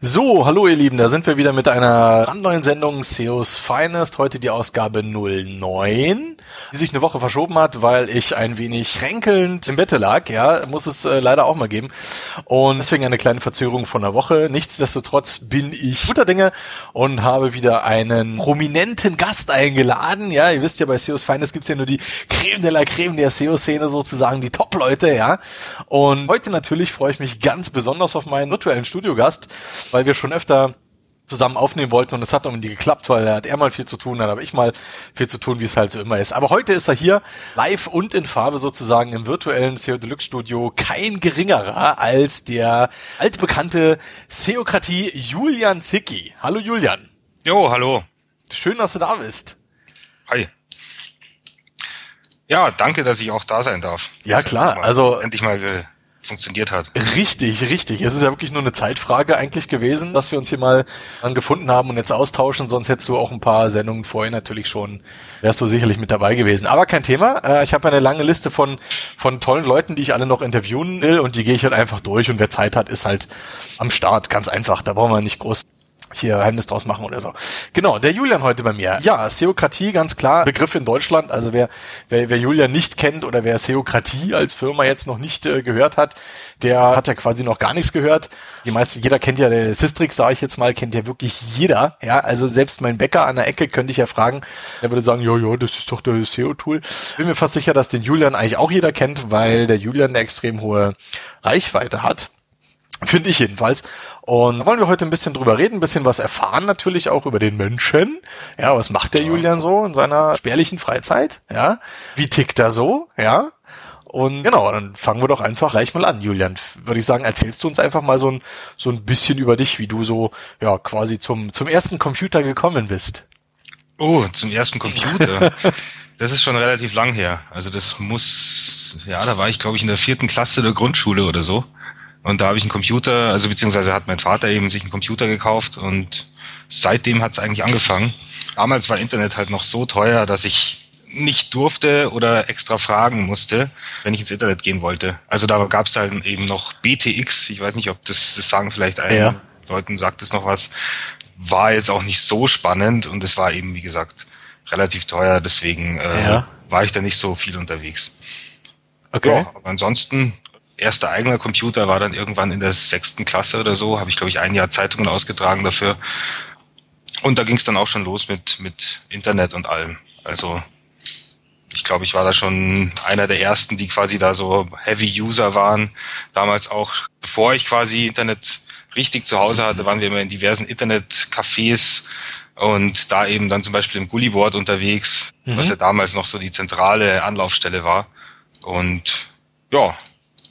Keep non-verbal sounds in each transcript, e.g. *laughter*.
So, hallo ihr Lieben, da sind wir wieder mit einer brandneuen Sendung SEOs Finest. Heute die Ausgabe 09, die sich eine Woche verschoben hat, weil ich ein wenig kränkelnd im Bette lag. Ja, muss es äh, leider auch mal geben. Und deswegen eine kleine Verzögerung von der Woche. Nichtsdestotrotz bin ich guter Dinge und habe wieder einen prominenten Gast eingeladen. Ja, ihr wisst ja, bei SEOs Finest gibt's ja nur die Creme de la Creme der SEO-Szene sozusagen, die Top-Leute, ja. Und heute natürlich freue ich mich ganz besonders auf meinen virtuellen Studiogast weil wir schon öfter zusammen aufnehmen wollten und es hat irgendwie geklappt, weil er hat er mal viel zu tun, dann habe ich mal viel zu tun, wie es halt so immer ist. Aber heute ist er hier live und in Farbe sozusagen im virtuellen SEO Deluxe Studio kein geringerer als der altbekannte Seokratie Julian Zicki. Hallo Julian. Jo, hallo. Schön, dass du da bist. Hi. Ja, danke, dass ich auch da sein darf. Ja, klar. Also endlich mal funktioniert hat. Richtig, richtig. Es ist ja wirklich nur eine Zeitfrage eigentlich gewesen, dass wir uns hier mal gefunden haben und jetzt austauschen. Sonst hättest du auch ein paar Sendungen vorher natürlich schon, wärst du sicherlich mit dabei gewesen. Aber kein Thema. Äh, ich habe eine lange Liste von, von tollen Leuten, die ich alle noch interviewen will und die gehe ich halt einfach durch und wer Zeit hat, ist halt am Start. Ganz einfach. Da brauchen wir nicht groß hier Geheimnis draus machen oder so. Genau, der Julian heute bei mir. Ja, Seokratie, ganz klar, Begriff in Deutschland. Also wer, wer, wer Julian nicht kennt oder wer Seokratie als Firma jetzt noch nicht äh, gehört hat, der hat ja quasi noch gar nichts gehört. Die meisten, jeder kennt ja der Systrix, sage ich jetzt mal, kennt ja wirklich jeder. Ja, also selbst mein Bäcker an der Ecke könnte ich ja fragen, der würde sagen, ja, ja, das ist doch der SEO-Tool. Bin mir fast sicher, dass den Julian eigentlich auch jeder kennt, weil der Julian eine extrem hohe Reichweite hat. Finde ich jedenfalls. Und da wollen wir heute ein bisschen drüber reden, ein bisschen was erfahren natürlich auch über den Menschen. Ja, was macht der Julian so in seiner spärlichen Freizeit? Ja, wie tickt er so? Ja, und genau, dann fangen wir doch einfach gleich mal an, Julian. Würde ich sagen, erzählst du uns einfach mal so ein, so ein bisschen über dich, wie du so, ja, quasi zum, zum ersten Computer gekommen bist. Oh, zum ersten Computer. *laughs* das ist schon relativ lang her. Also das muss, ja, da war ich, glaube ich, in der vierten Klasse der Grundschule oder so. Und da habe ich einen Computer, also beziehungsweise hat mein Vater eben sich einen Computer gekauft und seitdem hat es eigentlich angefangen. Damals war Internet halt noch so teuer, dass ich nicht durfte oder extra fragen musste, wenn ich ins Internet gehen wollte. Also da gab es halt eben noch BTX, ich weiß nicht, ob das, das sagen vielleicht allen ja. Leuten, sagt es noch was, war jetzt auch nicht so spannend und es war eben, wie gesagt, relativ teuer, deswegen äh, ja. war ich da nicht so viel unterwegs. Okay. Ja, aber ansonsten erster eigener Computer war dann irgendwann in der sechsten Klasse oder so, habe ich glaube ich ein Jahr Zeitungen ausgetragen dafür. Und da ging es dann auch schon los mit, mit Internet und allem. Also ich glaube, ich war da schon einer der ersten, die quasi da so Heavy User waren. Damals auch, bevor ich quasi Internet richtig zu Hause hatte, waren wir immer in diversen Internetcafés und da eben dann zum Beispiel im Gulliboard unterwegs, mhm. was ja damals noch so die zentrale Anlaufstelle war. Und ja,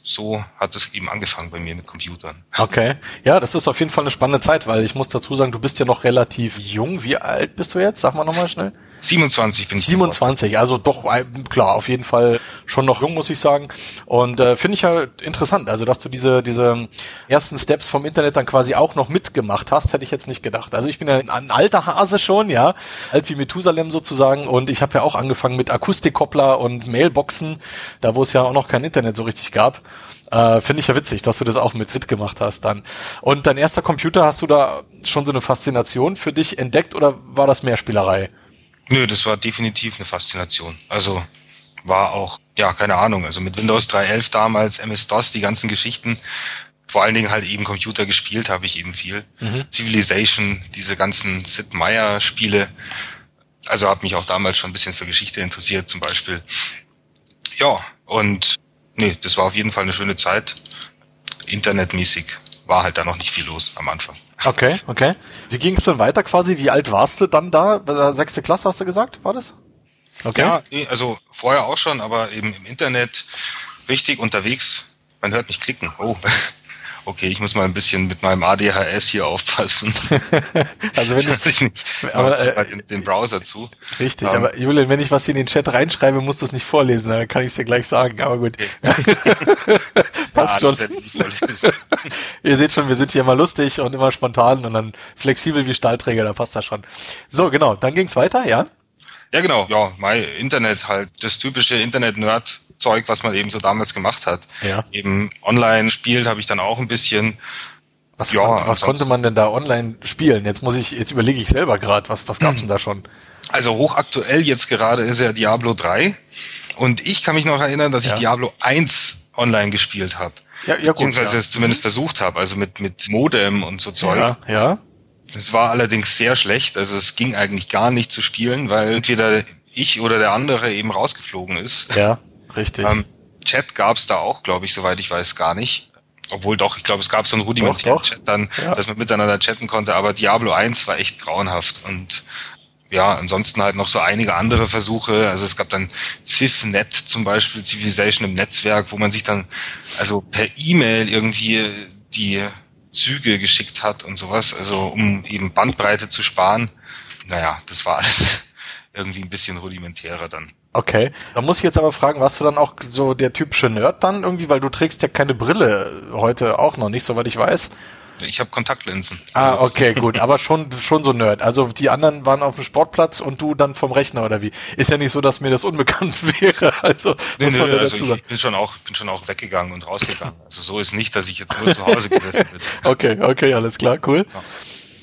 so hat es eben angefangen bei mir mit Computern. Okay. Ja, das ist auf jeden Fall eine spannende Zeit, weil ich muss dazu sagen, du bist ja noch relativ jung. Wie alt bist du jetzt? Sag mal nochmal schnell. 27 bin ich. 27, also doch äh, klar, auf jeden Fall schon noch jung, muss ich sagen. Und äh, finde ich ja interessant, also dass du diese diese ersten Steps vom Internet dann quasi auch noch mitgemacht hast, hätte ich jetzt nicht gedacht. Also ich bin ja ein alter Hase schon, ja, alt wie Methusalem sozusagen und ich habe ja auch angefangen mit Akustikkoppler und Mailboxen, da wo es ja auch noch kein Internet so richtig gab. Äh, Finde ich ja witzig, dass du das auch mit fit gemacht hast dann. Und dein erster Computer, hast du da schon so eine Faszination für dich entdeckt oder war das mehr Spielerei? Nö, das war definitiv eine Faszination. Also war auch, ja, keine Ahnung, also mit Windows 3.11 damals, MS-DOS, die ganzen Geschichten, vor allen Dingen halt eben Computer gespielt habe ich eben viel. Mhm. Civilization, diese ganzen Sid Meier Spiele. Also habe mich auch damals schon ein bisschen für Geschichte interessiert zum Beispiel. Ja, und nee, das war auf jeden Fall eine schöne Zeit. Internetmäßig war halt da noch nicht viel los am Anfang. Okay, okay. Wie ging es dann weiter quasi? Wie alt warst du dann da? Sechste Klasse hast du gesagt, war das? Okay. Ja, also vorher auch schon, aber eben im Internet richtig unterwegs. Man hört mich klicken. Oh. Okay, ich muss mal ein bisschen mit meinem ADHS hier aufpassen. *laughs* also wenn ich, ich nicht, aber, äh, den, den, Browser zu. Richtig, um, ähm, aber Julian, wenn ich was hier in den Chat reinschreibe, musst du es nicht vorlesen, dann kann ich es dir gleich sagen, aber gut. *laughs* Passt ja, schon. *laughs* Ihr seht schon, wir sind hier immer lustig und immer spontan und dann flexibel wie Stahlträger, da passt das schon. So, genau, dann ging's weiter, ja? Ja, genau. Ja, mein Internet halt, das typische Internet-Nerd-Zeug, was man eben so damals gemacht hat. Ja. Eben online spielt habe ich dann auch ein bisschen. Was, ja, konnte, was konnte man denn da online spielen? Jetzt muss ich, jetzt überlege ich selber gerade, was, was gab's denn da schon? Also hochaktuell jetzt gerade ist ja Diablo 3. Und ich kann mich noch erinnern, dass ich ja. Diablo 1 online gespielt habe. Ja, ja, Beziehungsweise gut, ja. es zumindest mhm. versucht habe, also mit, mit Modem und so Zeug. Ja, ja. Es war allerdings sehr schlecht, also es ging eigentlich gar nicht zu spielen, weil entweder ich oder der andere eben rausgeflogen ist. Ja, richtig. Ähm, Chat gab's da auch, glaube ich, soweit ich weiß, gar nicht. Obwohl doch, ich glaube, es gab so einen rudimentären Chat dann, ja. dass man miteinander chatten konnte, aber Diablo 1 war echt grauenhaft und ja, ansonsten halt noch so einige andere Versuche. Also es gab dann CivNet zum Beispiel, Civilization im Netzwerk, wo man sich dann also per E-Mail irgendwie die Züge geschickt hat und sowas, also um eben Bandbreite zu sparen. Naja, das war alles *laughs* irgendwie ein bisschen rudimentärer dann. Okay. Da muss ich jetzt aber fragen, warst du dann auch so der typische Nerd dann irgendwie, weil du trägst ja keine Brille heute auch noch nicht, soweit ich weiß. Ich habe Kontaktlinsen. Ah, also okay, gut. *laughs* Aber schon, schon so Nerd. Also die anderen waren auf dem Sportplatz und du dann vom Rechner oder wie? Ist ja nicht so, dass mir das unbekannt *laughs* wäre. Also, nee, muss man nee, also ich bin schon auch, bin schon auch weggegangen und rausgegangen. Also so ist nicht, dass ich jetzt nur zu Hause gesessen bin. *laughs* okay, okay, alles klar, cool. Ja.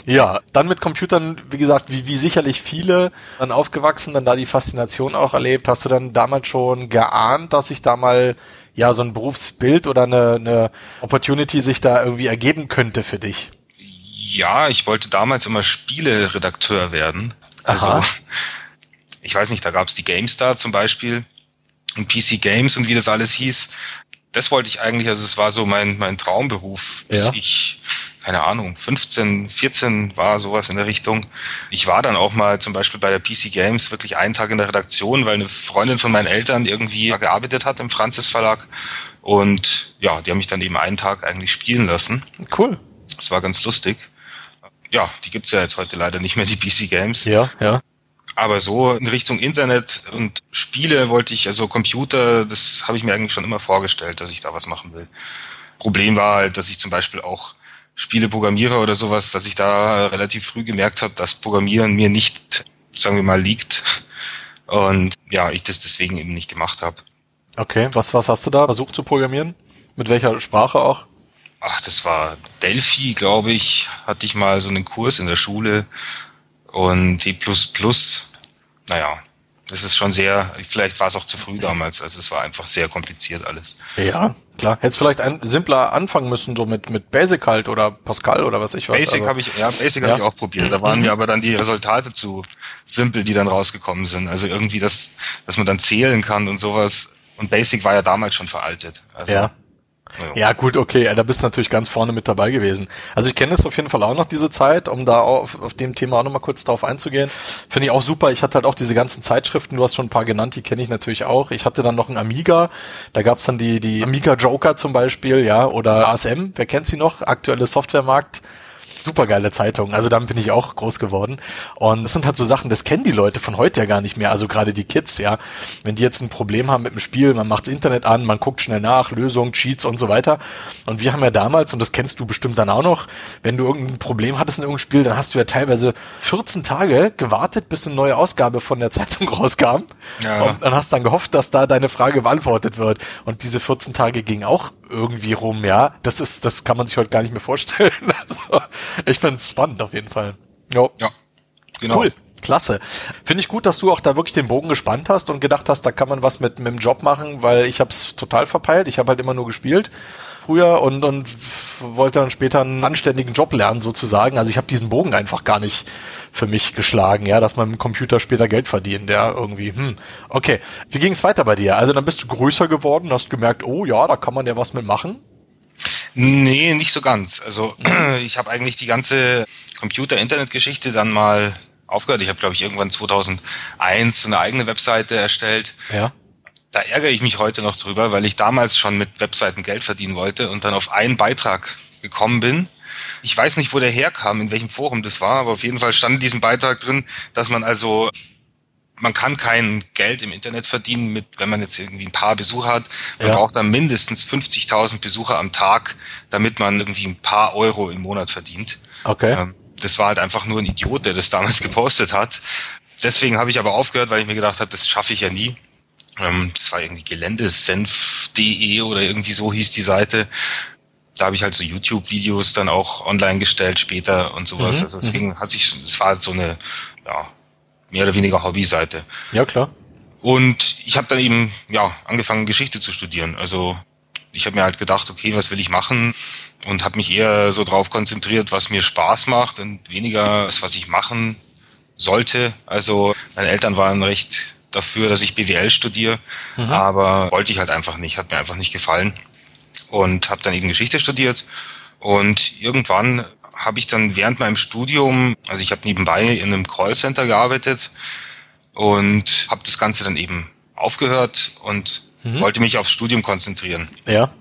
Ja, dann mit Computern, wie gesagt, wie, wie sicherlich viele dann aufgewachsen, dann da die Faszination auch erlebt. Hast du dann damals schon geahnt, dass sich da mal ja so ein Berufsbild oder eine, eine Opportunity sich da irgendwie ergeben könnte für dich? Ja, ich wollte damals immer Spieleredakteur werden. Also Aha. *laughs* ich weiß nicht, da gab's die GameStar zum Beispiel und PC Games und wie das alles hieß. Das wollte ich eigentlich, also es war so mein, mein Traumberuf, bis ja. ich keine Ahnung, 15, 14 war sowas in der Richtung. Ich war dann auch mal zum Beispiel bei der PC Games wirklich einen Tag in der Redaktion, weil eine Freundin von meinen Eltern irgendwie gearbeitet hat im Franzis Verlag. Und ja, die haben mich dann eben einen Tag eigentlich spielen lassen. Cool. Das war ganz lustig. Ja, die gibt's ja jetzt heute leider nicht mehr, die PC Games. Ja, ja. Aber so in Richtung Internet und Spiele wollte ich, also Computer, das habe ich mir eigentlich schon immer vorgestellt, dass ich da was machen will. Problem war halt, dass ich zum Beispiel auch Spieleprogrammierer oder sowas, dass ich da relativ früh gemerkt habe, dass Programmieren mir nicht, sagen wir mal, liegt. Und ja, ich das deswegen eben nicht gemacht habe. Okay, was, was hast du da versucht zu programmieren? Mit welcher Sprache auch? Ach, das war Delphi, glaube ich, hatte ich mal so einen Kurs in der Schule und C++. Naja, das ist schon sehr, vielleicht war es auch zu früh damals, also es war einfach sehr kompliziert alles. Ja, klar. Hättest vielleicht ein, simpler anfangen müssen, so mit, mit Basic halt oder Pascal oder was ich weiß. Basic also, habe ich, ja, Basic ja. habe ich auch probiert. Da waren mir aber dann die Resultate zu simpel, die dann rausgekommen sind. Also irgendwie das, dass man dann zählen kann und sowas. Und Basic war ja damals schon veraltet. Also, ja. Ja, gut, okay, da bist du natürlich ganz vorne mit dabei gewesen. Also ich kenne es auf jeden Fall auch noch, diese Zeit, um da auf, auf dem Thema auch nochmal kurz drauf einzugehen. Finde ich auch super. Ich hatte halt auch diese ganzen Zeitschriften, du hast schon ein paar genannt, die kenne ich natürlich auch. Ich hatte dann noch einen Amiga, da gab's dann die, die Amiga Joker zum Beispiel, ja, oder ASM, wer kennt sie noch? Aktuelle Softwaremarkt supergeile Zeitung. Also damit bin ich auch groß geworden. Und das sind halt so Sachen, das kennen die Leute von heute ja gar nicht mehr. Also gerade die Kids, ja. Wenn die jetzt ein Problem haben mit dem Spiel, man macht's Internet an, man guckt schnell nach, Lösungen, Cheats und so weiter. Und wir haben ja damals, und das kennst du bestimmt dann auch noch, wenn du irgendein Problem hattest in irgendeinem Spiel, dann hast du ja teilweise 14 Tage gewartet, bis eine neue Ausgabe von der *laughs* Zeitung rauskam. Ja. Und dann hast dann gehofft, dass da deine Frage beantwortet wird. Und diese 14 Tage gingen auch irgendwie rum, ja. Das ist, das kann man sich heute gar nicht mehr vorstellen. *laughs* Also, ich find's spannend auf jeden Fall. Jo. Ja, genau. Cool. Klasse. Finde ich gut, dass du auch da wirklich den Bogen gespannt hast und gedacht hast, da kann man was mit, mit dem Job machen, weil ich habe es total verpeilt. Ich habe halt immer nur gespielt früher und, und wollte dann später einen anständigen Job lernen sozusagen. Also ich habe diesen Bogen einfach gar nicht für mich geschlagen, ja, dass man mit dem Computer später Geld verdient, ja, irgendwie. Hm. Okay, wie ging es weiter bei dir? Also dann bist du größer geworden, hast gemerkt, oh ja, da kann man ja was mitmachen. Nee, nicht so ganz. Also *clears throat* ich habe eigentlich die ganze Computer-Internet-Geschichte dann mal aufgehört. Ich habe, glaube ich, irgendwann 2001 eine eigene Webseite erstellt. Ja. Da ärgere ich mich heute noch drüber, weil ich damals schon mit Webseiten Geld verdienen wollte und dann auf einen Beitrag gekommen bin. Ich weiß nicht, wo der herkam, in welchem Forum das war, aber auf jeden Fall stand in diesem Beitrag drin, dass man also man kann kein Geld im Internet verdienen, mit, wenn man jetzt irgendwie ein paar Besucher hat. Man ja. braucht dann mindestens 50.000 Besucher am Tag, damit man irgendwie ein paar Euro im Monat verdient. Okay. Ähm, das war halt einfach nur ein Idiot, der das damals *laughs* gepostet hat. Deswegen habe ich aber aufgehört, weil ich mir gedacht habe, das schaffe ich ja nie. Ähm, das war irgendwie geländesenf.de oder irgendwie so hieß die Seite. da habe ich halt so YouTube-Videos dann auch online gestellt später und sowas. Mhm. Also deswegen mhm. hat sich, es war halt so eine, ja, mehr oder weniger Hobby-Seite. Ja, klar. Und ich habe dann eben, ja, angefangen, Geschichte zu studieren. Also ich habe mir halt gedacht, okay, was will ich machen? Und habe mich eher so drauf konzentriert, was mir Spaß macht und weniger das, was ich machen sollte. Also meine Eltern waren recht dafür, dass ich BWL studiere, mhm. aber wollte ich halt einfach nicht, hat mir einfach nicht gefallen und habe dann eben Geschichte studiert und irgendwann habe ich dann während meinem Studium, also ich habe nebenbei in einem Callcenter gearbeitet und habe das Ganze dann eben aufgehört und mhm. wollte mich aufs Studium konzentrieren. Ja.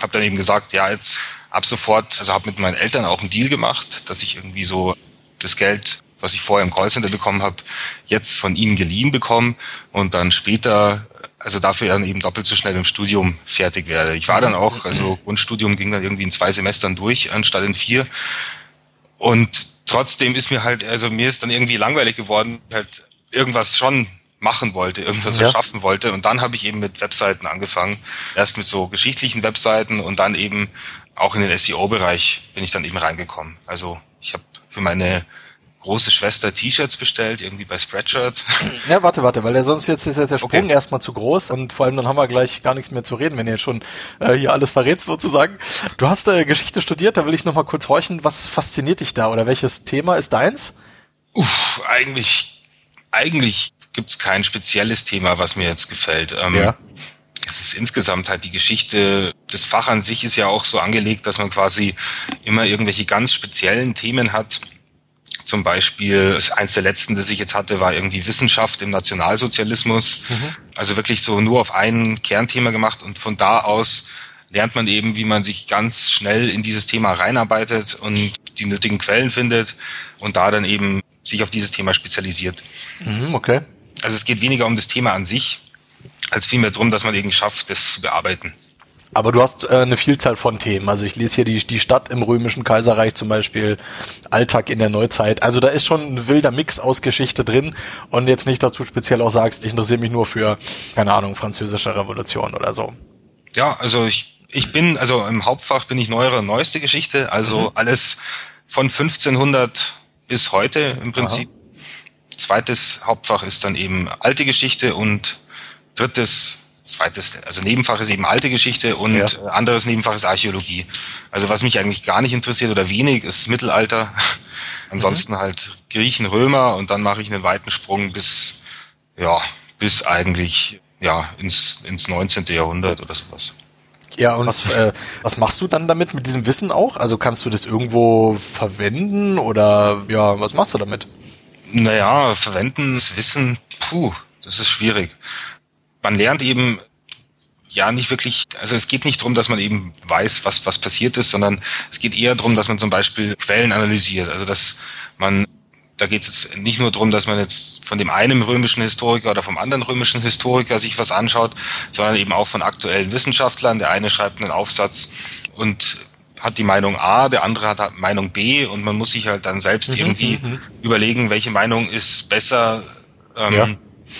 Habe dann eben gesagt, ja, jetzt ab sofort, also habe mit meinen Eltern auch einen Deal gemacht, dass ich irgendwie so das Geld was ich vorher im Callcenter bekommen habe, jetzt von ihnen geliehen bekommen und dann später, also dafür dann eben doppelt so schnell im Studium fertig werde. Ich war dann auch, also Grundstudium ging dann irgendwie in zwei Semestern durch, anstatt in vier. Und trotzdem ist mir halt, also mir ist dann irgendwie langweilig geworden, halt irgendwas schon machen wollte, irgendwas ja. erschaffen wollte. Und dann habe ich eben mit Webseiten angefangen. Erst mit so geschichtlichen Webseiten und dann eben auch in den SEO-Bereich bin ich dann eben reingekommen. Also ich habe für meine große Schwester T-Shirts bestellt, irgendwie bei Spreadshirt. *laughs* Ja, warte, warte, weil der sonst jetzt ist ja der Sprung okay. erstmal zu groß und vor allem dann haben wir gleich gar nichts mehr zu reden, wenn ihr schon äh, hier alles verrätst sozusagen. Du hast äh, Geschichte studiert, da will ich nochmal kurz horchen, was fasziniert dich da oder welches Thema ist deins? Uff, eigentlich, eigentlich gibt's kein spezielles Thema, was mir jetzt gefällt. Ähm, ja. Es ist insgesamt halt die Geschichte, das Fach an sich ist ja auch so angelegt, dass man quasi immer irgendwelche ganz speziellen Themen hat zum Beispiel, eins der letzten, das ich jetzt hatte, war irgendwie Wissenschaft im Nationalsozialismus. Mhm. Also wirklich so nur auf ein Kernthema gemacht und von da aus lernt man eben, wie man sich ganz schnell in dieses Thema reinarbeitet und die nötigen Quellen findet und da dann eben sich auf dieses Thema spezialisiert. Mhm, okay. Also es geht weniger um das Thema an sich, als vielmehr darum, dass man eben schafft, das zu bearbeiten. Aber du hast äh, eine Vielzahl von Themen. Also ich lese hier die, die Stadt im römischen Kaiserreich zum Beispiel, Alltag in der Neuzeit. Also da ist schon ein wilder Mix aus Geschichte drin und jetzt nicht dazu speziell auch sagst, ich interessiere mich nur für, keine Ahnung, französische Revolution oder so. Ja, also ich, ich bin, also im Hauptfach bin ich neuere, neueste Geschichte, also mhm. alles von 1500 bis heute im Prinzip. Aha. Zweites Hauptfach ist dann eben alte Geschichte und drittes zweites, also Nebenfach ist eben alte Geschichte und ja. Äh, anderes Nebenfach ist Archäologie. Also was mich eigentlich gar nicht interessiert oder wenig, ist Mittelalter. *laughs* Ansonsten mhm. halt Griechen, Römer und dann mache ich einen weiten Sprung bis, ja, bis eigentlich, ja, ins, ins 19. Jahrhundert oder sowas. Ja, und was, äh, was machst du dann damit, mit diesem Wissen auch? Also kannst du das irgendwo verwenden oder ja, was machst du damit? Naja, verwenden, das Wissen, puh, das ist schwierig man lernt eben ja nicht wirklich, also es geht nicht darum, dass man eben weiß, was, was passiert ist, sondern es geht eher darum, dass man zum Beispiel Quellen analysiert. Also dass man, da geht es jetzt nicht nur darum, dass man jetzt von dem einen römischen Historiker oder vom anderen römischen Historiker sich was anschaut, sondern eben auch von aktuellen Wissenschaftlern. Der eine schreibt einen Aufsatz und hat die Meinung A, der andere hat Meinung B und man muss sich halt dann selbst mhm, irgendwie mhm. überlegen, welche Meinung ist besser. Ähm, ja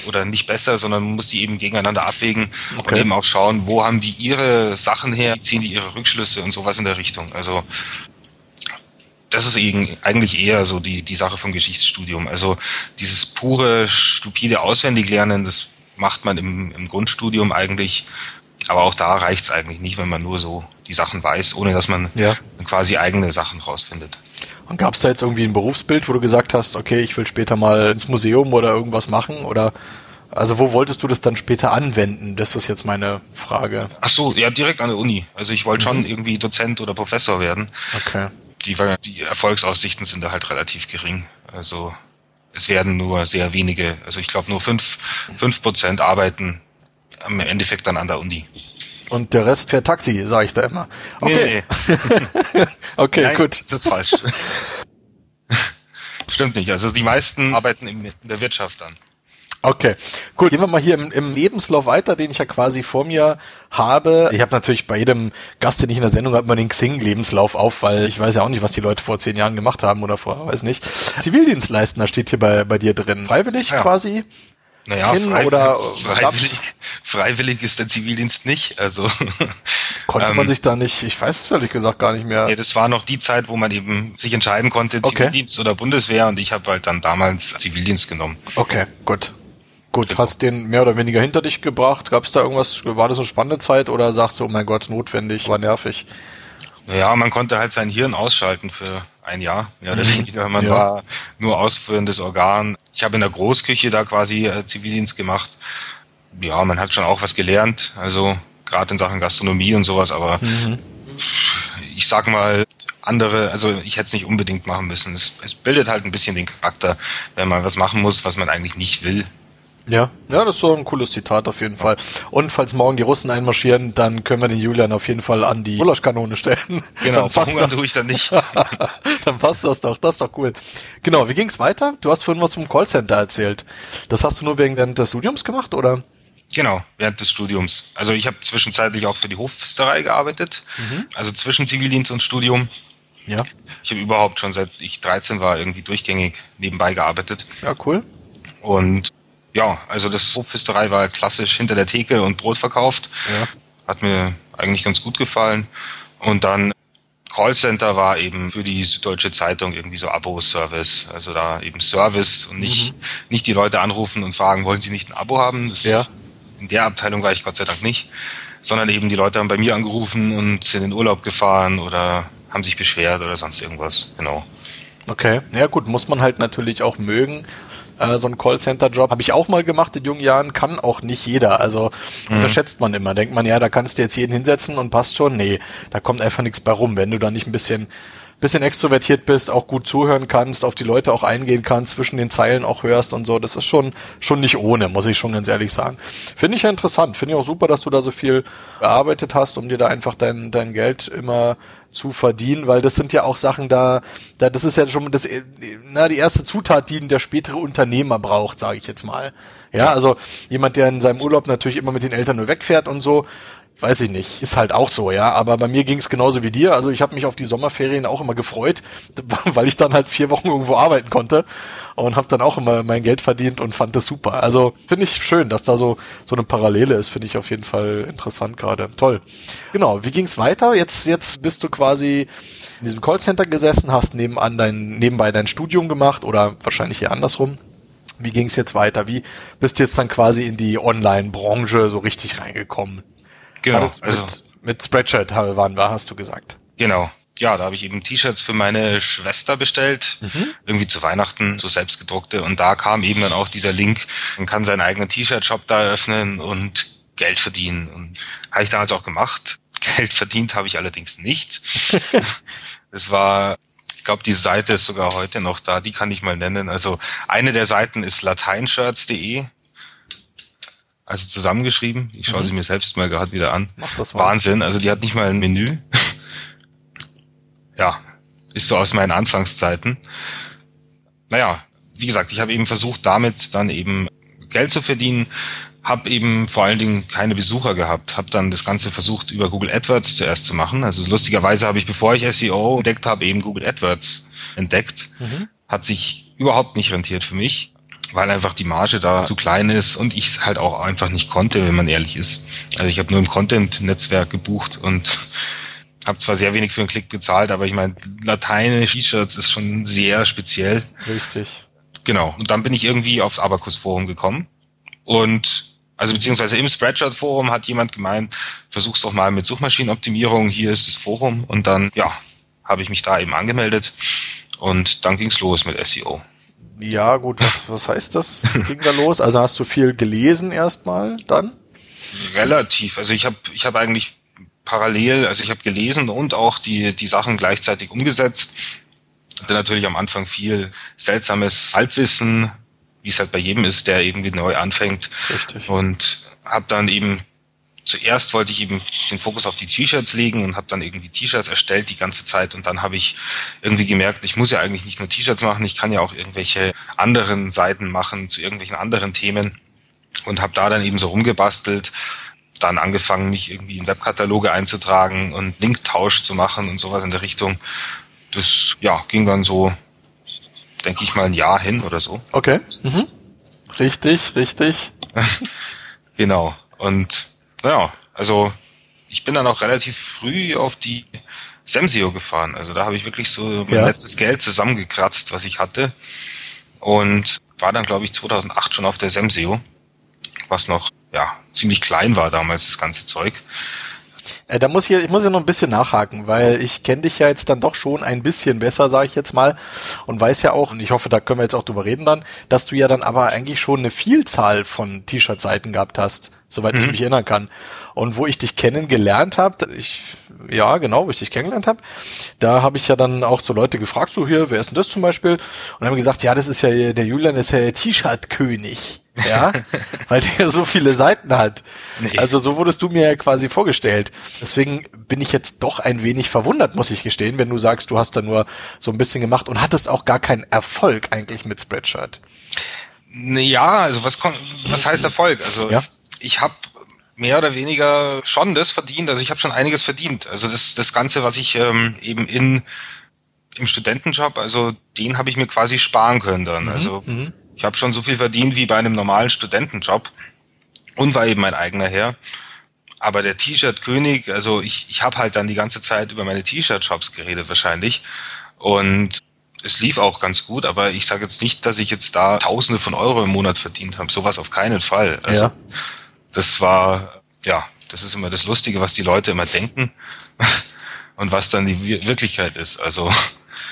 oder nicht besser, sondern man muss die eben gegeneinander abwägen okay. und eben auch schauen, wo haben die ihre Sachen her, ziehen die ihre Rückschlüsse und sowas in der Richtung. Also das ist eben eigentlich eher so die, die Sache vom Geschichtsstudium. Also dieses pure, stupide Auswendiglernen, das macht man im, im Grundstudium eigentlich, aber auch da reicht es eigentlich nicht, wenn man nur so die Sachen weiß, ohne dass man ja. quasi eigene Sachen rausfindet. Und gab es da jetzt irgendwie ein Berufsbild, wo du gesagt hast, okay, ich will später mal ins Museum oder irgendwas machen? Oder also wo wolltest du das dann später anwenden? Das ist jetzt meine Frage. Ach so, ja, direkt an der Uni. Also ich wollte mhm. schon irgendwie Dozent oder Professor werden. Okay. Die, die Erfolgsaussichten sind da halt relativ gering. Also es werden nur sehr wenige, also ich glaube nur fünf, fünf Prozent arbeiten im Endeffekt dann an der Uni. Und der Rest fährt Taxi, sage ich da immer. Okay. Nee, *laughs* okay, Nein, gut. Das ist falsch. *laughs* Stimmt nicht. Also die meisten arbeiten in der Wirtschaft dann. Okay, gut. Gehen wir mal hier im, im, Lebenslauf weiter, den ich ja quasi vor mir habe. Ich habe natürlich bei jedem Gast, den ich in der Sendung habe, mal den Xing-Lebenslauf auf, weil ich weiß ja auch nicht, was die Leute vor zehn Jahren gemacht haben oder vor, weiß nicht. Zivildienst leisten, da steht hier bei, bei dir drin. Freiwillig ja. quasi? Naja, hin frei, oder freiwillig, freiwillig ist der Zivildienst nicht. Also *laughs* konnte man ähm, sich da nicht, ich weiß es ehrlich gesagt gar nicht mehr. Nee, das war noch die Zeit, wo man eben sich entscheiden konnte, Zivildienst okay. oder Bundeswehr und ich habe halt dann damals Zivildienst genommen. Okay, gut. Gut, genau. hast den mehr oder weniger hinter dich gebracht. Gab es da irgendwas, war das eine spannende Zeit oder sagst du, oh mein Gott, notwendig, war nervig? Ja, man konnte halt sein Hirn ausschalten für ein Jahr, mehr oder mhm. weniger. Man ja. war nur ausführendes Organ. Ich habe in der Großküche da quasi äh, Zivildienst gemacht. Ja, man hat schon auch was gelernt, also gerade in Sachen Gastronomie und sowas, aber mhm. ich sag mal, andere, also ich hätte es nicht unbedingt machen müssen. Es, es bildet halt ein bisschen den Charakter, wenn man was machen muss, was man eigentlich nicht will. Ja, ja, das ist so ein cooles Zitat auf jeden Fall. Und falls morgen die Russen einmarschieren, dann können wir den Julian auf jeden Fall an die Gulaschkanone stellen. *laughs* Genau, dann passt das. tue ich dann nicht. *laughs* *laughs* dann passt das doch, das ist doch cool. Genau, wie ging's weiter? Du hast vorhin was vom Callcenter erzählt. Das hast du nur während des Studiums gemacht, oder? Genau, während des Studiums. Also ich habe zwischenzeitlich auch für die Hofpfisterei gearbeitet, mhm. also zwischen Zivildienst und Studium. Ja. Ich habe überhaupt schon seit ich 13 war irgendwie durchgängig nebenbei gearbeitet. Ja, cool. Und ja, also das Hofpfisterei war klassisch hinter der Theke und Brot verkauft. Ja. Hat mir eigentlich ganz gut gefallen. Und dann Callcenter war eben für die Süddeutsche Zeitung irgendwie so Abo-Service. Also da eben Service und nicht, mhm. nicht die Leute anrufen und fragen, wollen sie nicht ein Abo haben? Das, ja. In der Abteilung war ich Gott sei Dank nicht. Sondern eben die Leute haben bei mir angerufen und sind in Urlaub gefahren oder haben sich beschwert oder sonst irgendwas. Genau. Okay, ja gut, muss man halt natürlich auch mögen äh, so ein Callcenter-Job habe ich auch mal gemacht in jungen Jahren, kann auch nicht jeder. Also mhm. unterschätzt man immer. Denkt man, ja, da kannst du jetzt jeden hinsetzen und passt schon. Nee, da kommt einfach nichts bei rum. Wenn du da nicht ein bisschen bisschen extrovertiert bist, auch gut zuhören kannst, auf die Leute auch eingehen kannst, zwischen den Zeilen auch hörst und so. Das ist schon, schon nicht ohne, muss ich schon ganz ehrlich sagen. Finde ich ja interessant. Finde ich auch super, dass du da so viel gearbeitet hast, um dir da einfach dein, dein Geld immer zu verdienen, weil das sind ja auch Sachen da, da das ist ja schon das, na, die erste Zutat, die der spätere Unternehmer braucht, sage ich jetzt mal. Ja, also jemand, der in seinem Urlaub natürlich immer mit den Eltern nur wegfährt und so, weiß ich nicht, ist halt auch so, ja. Aber bei mir ging es genauso wie dir. Also ich habe mich auf die Sommerferien auch immer gefreut, *laughs* weil ich dann halt vier Wochen irgendwo arbeiten konnte und habe dann auch immer mein Geld verdient und fand das super. Also finde ich schön, dass da so so eine Parallele ist. Finde ich auf jeden Fall interessant gerade. Toll. Genau. Wie ging's weiter? Jetzt jetzt bist du quasi in diesem Callcenter gesessen, hast nebenan dein nebenbei dein Studium gemacht oder wahrscheinlich hier andersrum. Wie ging's jetzt weiter? Wie bist du jetzt dann quasi in die Online-Branche so richtig reingekommen? Genau. also mit, mit Spreadshirt waren wir, hast du gesagt. Genau. Ja, da habe ich eben T-Shirts für meine Schwester bestellt, mhm. irgendwie zu Weihnachten, so selbstgedruckte. Und da kam eben dann auch dieser Link, man kann seinen eigenen T-Shirt-Shop da eröffnen und Geld verdienen. Und habe ich damals auch gemacht. *laughs* Geld verdient habe ich allerdings nicht. *laughs* Es war, ich glaube, die Seite ist sogar heute noch da, die kann ich mal nennen. Also eine der Seiten ist lateinshirts.de also zusammengeschrieben. Ich schaue mhm. sie mir selbst mal gerade wieder an. Mach das mal. Wahnsinn. Also die hat nicht mal ein Menü. ja, ist so aus meinen Anfangszeiten. Naja, wie gesagt, ich habe eben versucht, damit dann eben Geld zu verdienen, habe eben vor allen Dingen keine Besucher gehabt, habe dann das Ganze versucht über Google AdWords zuerst zu machen. Also lustigerweise habe ich, bevor ich SEO entdeckt habe, eben Google AdWords entdeckt. Mhm. Hat sich überhaupt nicht rentiert für mich weil einfach die Marge da zu klein ist und ich es halt auch einfach nicht konnte, wenn man ehrlich ist. Also ich habe nur im Content-Netzwerk gebucht und *laughs* habe zwar sehr wenig für einen Klick bezahlt, aber ich meine, lateinisch T-Shirts ist schon sehr speziell. Richtig. Genau. Und dann bin ich irgendwie aufs Abacus-Forum gekommen und also beziehungsweise im Spreadshirt-Forum hat jemand gemeint, versuch's doch mal mit Suchmaschinenoptimierung, hier ist das Forum und dann, ja, habe ich mich da eben angemeldet und dann ging's los mit SEO. Ja, gut, was, was heißt das? *laughs* Ging da los? Also hast du viel gelesen erstmal dann? Relativ. Also ich habe ich hab eigentlich parallel, also ich habe gelesen und auch die, die Sachen gleichzeitig umgesetzt. Hatte natürlich am Anfang viel seltsames Halbwissen, wie es halt bei jedem ist, der irgendwie neu anfängt. Richtig. Und habe dann eben zuerst wollte ich eben den Fokus auf die T-Shirts legen und habe dann irgendwie T-Shirts erstellt die ganze Zeit und dann habe ich irgendwie gemerkt, ich muss ja eigentlich nicht nur T-Shirts machen, ich kann ja auch irgendwelche anderen Seiten machen zu irgendwelchen anderen Themen und habe da dann eben so rumgebastelt, dann angefangen, mich irgendwie in Webkataloge einzutragen und Linktausch zu machen und sowas in der Richtung. Das ja ging dann so, denke ich mal, ein Jahr hin oder so. Okay. Mhm. Richtig, richtig. *laughs* genau. Und naja, also ich bin dann auch relativ früh auf die Semsio gefahren. Also da habe ich wirklich so mein ja. letztes Geld zusammengekratzt, was ich hatte. Und war dann, glaube ich, 2008 schon auf der Semsio, was noch ja ziemlich klein war damals, das ganze Zeug. Äh, da muss ich, ich muss ja noch ein bisschen nachhaken, weil ich kenne dich ja jetzt dann doch schon ein bisschen besser, sage ich jetzt mal, und weiß ja auch, und ich hoffe, da können wir jetzt auch drüber reden dann, dass du ja dann aber eigentlich schon eine Vielzahl von T-Shirt-Seiten gehabt hast, soweit mhm. ich mich erinnern kann. Und wo ich dich kennengelernt habe, ich ja genau, wo ich dich kennengelernt habe, da habe ich ja dann auch so Leute gefragt, so hier, wer ist denn das zum Beispiel? Und haben gesagt, ja, das ist ja der Julian, das ist ja der T-Shirt-König ja, *laughs* weil der so viele Seiten hat. Nee. Also so wurdest du mir ja quasi vorgestellt. Deswegen bin ich jetzt doch ein wenig verwundert, muss ich gestehen, wenn du sagst, du hast da nur so ein bisschen gemacht und hattest auch gar keinen Erfolg eigentlich mit Spreadshirt. Ja, also was was heißt Erfolg? Also ja? ich habe mehr oder weniger schon das verdient. Also ich habe schon einiges verdient. Also das, das Ganze, was ich ähm, eben in im Studentenjob, also den habe ich mir quasi sparen können dann. Mhm, also mhm. Ich habe schon so viel verdient wie bei einem normalen Studentenjob und war eben mein eigener Herr. Aber der T-Shirt-König, also ich, ich habe halt dann die ganze Zeit über meine T-Shirt-Shops geredet wahrscheinlich. Und es lief auch ganz gut, aber ich sage jetzt nicht, dass ich jetzt da Tausende von Euro im Monat verdient habe. Sowas auf keinen Fall. Also ja. das war, ja, das ist immer das Lustige, was die Leute immer denken *laughs* und was dann die Wirklichkeit ist. Also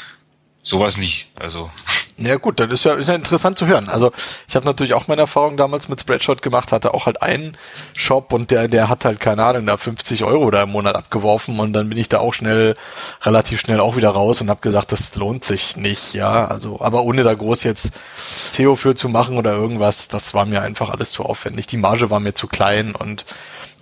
*laughs* sowas nicht. Also ja gut, dann ist ja, ist ja interessant zu hören. Also ich habe natürlich auch meine Erfahrung damals mit Spreadshot gemacht, hatte auch halt einen Shop und der, der hat halt, keine Ahnung, da 50 Euro da im Monat abgeworfen und dann bin ich da auch schnell, relativ schnell auch wieder raus und habe gesagt, das lohnt sich nicht, ja. Also, aber ohne da groß jetzt SEO für zu machen oder irgendwas, das war mir einfach alles zu aufwendig. Die Marge war mir zu klein und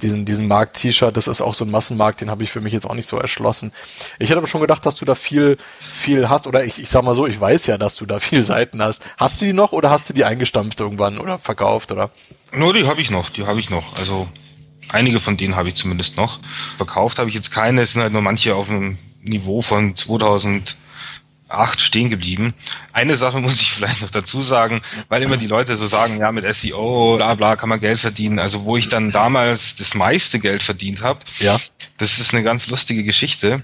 diesen, diesen Markt T-Shirt, das ist auch so ein Massenmarkt, den habe ich für mich jetzt auch nicht so erschlossen. Ich hätte aber schon gedacht, dass du da viel, viel hast, oder ich, ich sag mal so, ich weiß ja, dass du da viel Seiten hast. Hast du die noch oder hast du die eingestampft irgendwann oder verkauft oder? Nur die habe ich noch, die habe ich noch. Also einige von denen habe ich zumindest noch. Verkauft habe ich jetzt keine, es sind halt nur manche auf einem Niveau von 2000 acht stehen geblieben. Eine Sache *laughs* muss ich vielleicht noch dazu sagen, weil immer die Leute so sagen, ja, mit SEO, bla bla, kann man Geld verdienen. Also wo ich dann damals das meiste Geld verdient habe, ja. das ist eine ganz lustige Geschichte.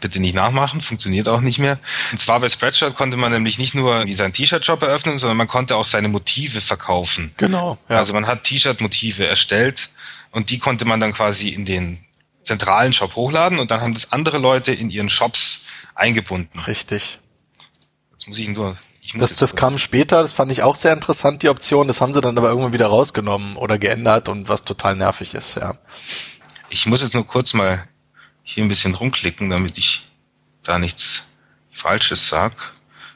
Bitte nicht nachmachen, funktioniert auch nicht mehr. Und zwar bei Spreadshirt konnte man nämlich nicht nur wie seinen T-Shirt-Shop eröffnen, sondern man konnte auch seine Motive verkaufen. Genau. Ja. Also man hat T-Shirt-Motive erstellt und die konnte man dann quasi in den zentralen Shop hochladen und dann haben das andere Leute in ihren Shops eingebunden. Richtig. Jetzt muss ich nur. Ich muss das das kam später, das fand ich auch sehr interessant, die Option. Das haben sie dann aber irgendwann wieder rausgenommen oder geändert und was total nervig ist, ja. Ich muss jetzt nur kurz mal hier ein bisschen rumklicken, damit ich da nichts Falsches sag.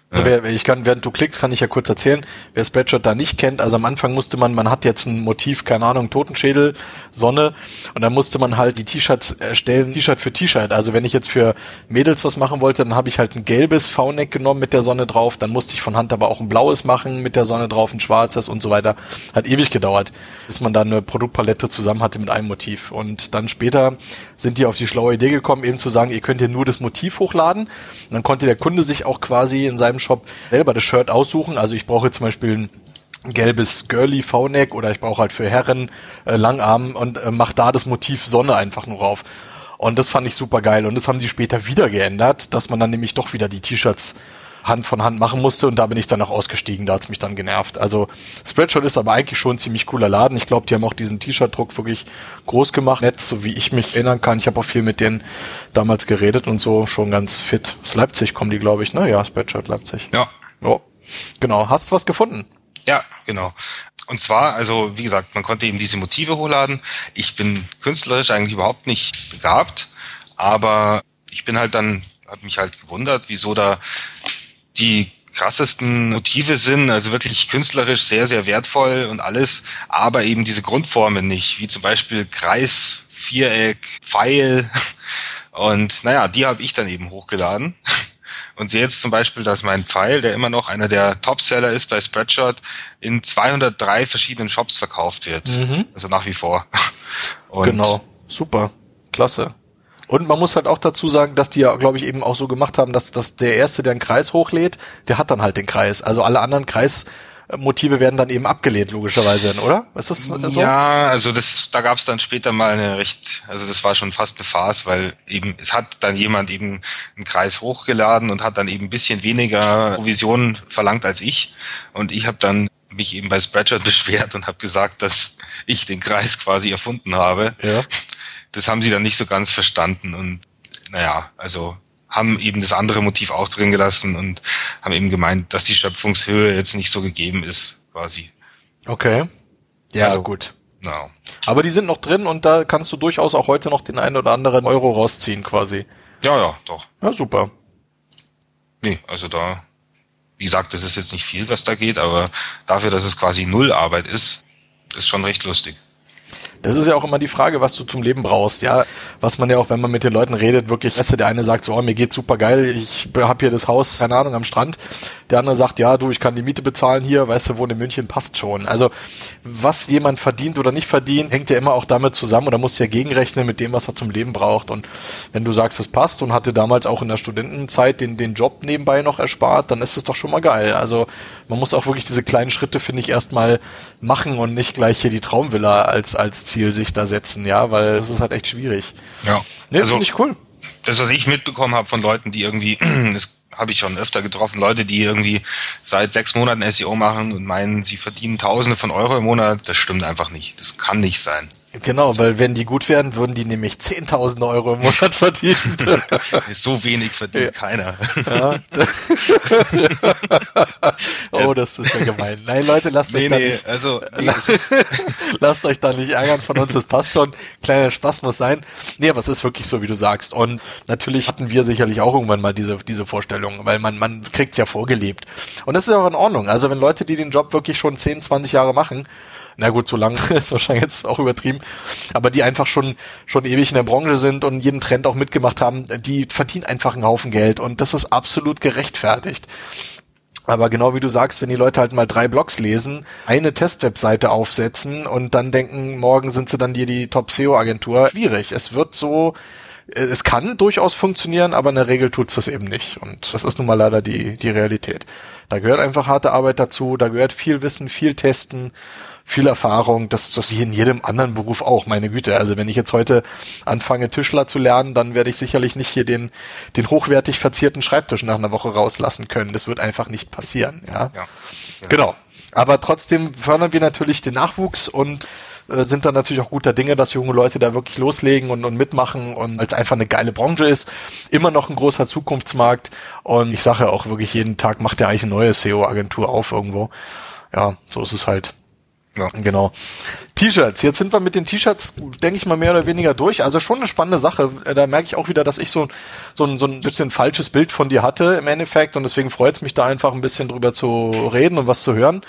Also wer, ich kann, während du klickst, kann ich ja kurz erzählen, wer Spreadshirt da nicht kennt, also am Anfang musste man, man hat jetzt ein Motiv, keine Ahnung, Totenschädel, Sonne, und dann musste man halt die T-Shirts erstellen, T-Shirt für T-Shirt. Also wenn ich jetzt für Mädels was machen wollte, dann habe ich halt ein gelbes V-Neck genommen mit der Sonne drauf, dann musste ich von Hand aber auch ein blaues machen mit der Sonne drauf, ein schwarzes und so weiter. Hat ewig gedauert, bis man dann eine Produktpalette zusammen hatte mit einem Motiv. Und dann später sind die auf die schlaue Idee gekommen, eben zu sagen, ihr könnt hier nur das Motiv hochladen. Und dann konnte der Kunde sich auch quasi in seinem seinem Shop selber das Shirt aussuchen. Also ich brauche zum Beispiel ein gelbes Girly V-Neck oder ich brauche halt für Herren äh, Langarm und äh, mach da das Motiv Sonne einfach nur rauf. Und das fand ich super geil. Und das haben die später wieder geändert, dass man dann nämlich doch wieder die T-Shirts Hand von Hand machen musste und da bin ich dann auch ausgestiegen, da hat's mich dann genervt. Also Spreadshot ist aber eigentlich schon ein ziemlich cooler Laden. Ich glaube, die haben auch diesen T-Shirt-Druck wirklich groß gemacht. Netz, so wie ich mich erinnern kann. Ich habe auch viel mit denen damals geredet und so, schon ganz fit. Aus Leipzig kommen die, glaube ich, ne? Ja, Spreadshot Leipzig. Ja. Oh. Genau. Hast du was gefunden? Ja, genau. Und zwar, also wie gesagt, man konnte eben diese Motive hochladen. Ich bin künstlerisch eigentlich überhaupt nicht begabt, aber ich bin halt dann, hat mich halt gewundert, wieso da die krassesten Motive sind, also wirklich künstlerisch sehr, sehr wertvoll und alles, aber eben diese Grundformen nicht, wie zum Beispiel Kreis, Viereck, Pfeil. *laughs* Und naja, die habe ich dann eben hochgeladen. *laughs* Und sehe jetzt zum Beispiel, dass mein Pfeil, der immer noch einer der Topseller ist bei Spreadshot, in 203 verschiedenen Shops verkauft wird. Mhm. Also nach wie vor. *laughs* Und genau, super, klasse. Und man muss halt auch dazu sagen, dass die ja, glaube ich, eben auch so gemacht haben, dass, dass der Erste, der einen Kreis hochlädt, der hat dann halt den Kreis. Also alle anderen Kreis Motive werden dann eben abgelehnt, logischerweise, oder? Ist das so? Ja, also das, da gab es dann später mal eine recht, also das war schon fast eine Farce, weil eben, es hat dann jemand eben einen Kreis hochgeladen und hat dann eben ein bisschen weniger Provision verlangt als ich. Und ich habe dann mich eben bei Spreadshirt *laughs* beschwert und habe gesagt, dass ich den Kreis quasi erfunden habe. Ja. Das haben sie dann nicht so ganz verstanden und naja, also haben eben das andere Motiv auch drin gelassen und haben eben gemeint, dass die Schöpfungshöhe jetzt nicht so gegeben ist, quasi. Okay. Ja, also, gut. No. Aber die sind noch drin und da kannst du durchaus auch heute noch den einen oder anderen Euro rausziehen, quasi. Ja, ja, doch. Ja, super. Nee, also da, wie gesagt, das ist jetzt nicht viel, was da geht, aber dafür, dass es quasi Null Arbeit ist, ist schon recht lustig. Das ist ja auch immer die Frage, was du zum Leben brauchst, ja. Was man ja auch, wenn man mit den Leuten redet, wirklich, weißt du, der eine sagt so, oh, mir geht's super geil, ich hab hier das Haus, keine Ahnung, am Strand. Der andere sagt, ja, du, ich kann die Miete bezahlen hier, weißt du, wohne in München, passt schon. Also, was jemand verdient oder nicht verdient, hängt ja immer auch damit zusammen oder muss ja gegenrechnen mit dem, was er zum Leben braucht. Und wenn du sagst, es passt und hatte damals auch in der Studentenzeit den, den Job nebenbei noch erspart, dann ist es doch schon mal geil. Also, man muss auch wirklich diese kleinen Schritte, finde ich, erstmal machen und nicht gleich hier die Traumvilla als, als Ziel sich da setzen, ja, weil es ist halt echt schwierig. Ja. Nee, also, finde ich cool. Das, was ich mitbekommen habe von Leuten, die irgendwie, *clears throat* das habe ich schon öfter getroffen, Leute, die irgendwie seit sechs Monaten SEO machen und meinen, sie verdienen Tausende von Euro im Monat, das stimmt einfach nicht. Das kann nicht sein. Genau, weil wenn die gut wären, würden die nämlich 10.000 Euro im Monat verdienen. *laughs* so wenig verdient ja. keiner. Ja. *laughs* oh, das ist ja gemein. Nein, Leute, lasst nee, euch da nee, nicht, also, *laughs* nee, lasst euch da nicht ärgern von uns, das passt schon. Kleiner Spaß muss sein. Nee, aber es ist wirklich so, wie du sagst. Und natürlich hatten wir sicherlich auch irgendwann mal diese, diese Vorstellung, weil man, man kriegt's ja vorgelebt. Und das ist auch in Ordnung. Also wenn Leute, die den Job wirklich schon 10, 20 Jahre machen, na gut, so lang *laughs* ist wahrscheinlich jetzt auch übertrieben, aber die einfach schon, schon ewig in der Branche sind und jeden Trend auch mitgemacht haben, die verdienen einfach einen Haufen Geld und das ist absolut gerechtfertigt. Aber genau wie du sagst, wenn die Leute halt mal drei Blogs lesen, eine Testwebseite aufsetzen und dann denken, morgen sind sie dann dir die Top-SEO-Agentur, schwierig. Es wird so, es kann durchaus funktionieren, aber in der Regel tut es das eben nicht. Und das ist nun mal leider die, die Realität. Da gehört einfach harte Arbeit dazu, da gehört viel Wissen, viel Testen viel Erfahrung, das, das wie in jedem anderen Beruf auch, meine Güte. Also wenn ich jetzt heute anfange, Tischler zu lernen, dann werde ich sicherlich nicht hier den, den hochwertig verzierten Schreibtisch nach einer Woche rauslassen können. Das wird einfach nicht passieren, ja. ja. Genau. Aber trotzdem fördern wir natürlich den Nachwuchs und äh, sind dann natürlich auch guter Dinge, dass junge Leute da wirklich loslegen und, und mitmachen und als einfach eine geile Branche ist, immer noch ein großer Zukunftsmarkt und ich sage ja auch wirklich jeden Tag macht ja eigentlich eine neue SEO-Agentur auf irgendwo. Ja, so ist es halt. Ja. Genau. T-Shirts. Jetzt sind wir mit den T-Shirts, denke ich mal, mehr oder weniger durch. Also schon eine spannende Sache. Da merke ich auch wieder, dass ich so, so, ein, so ein bisschen falsches Bild von dir hatte im Endeffekt. Und deswegen freut es mich da einfach ein bisschen drüber zu reden und was zu hören,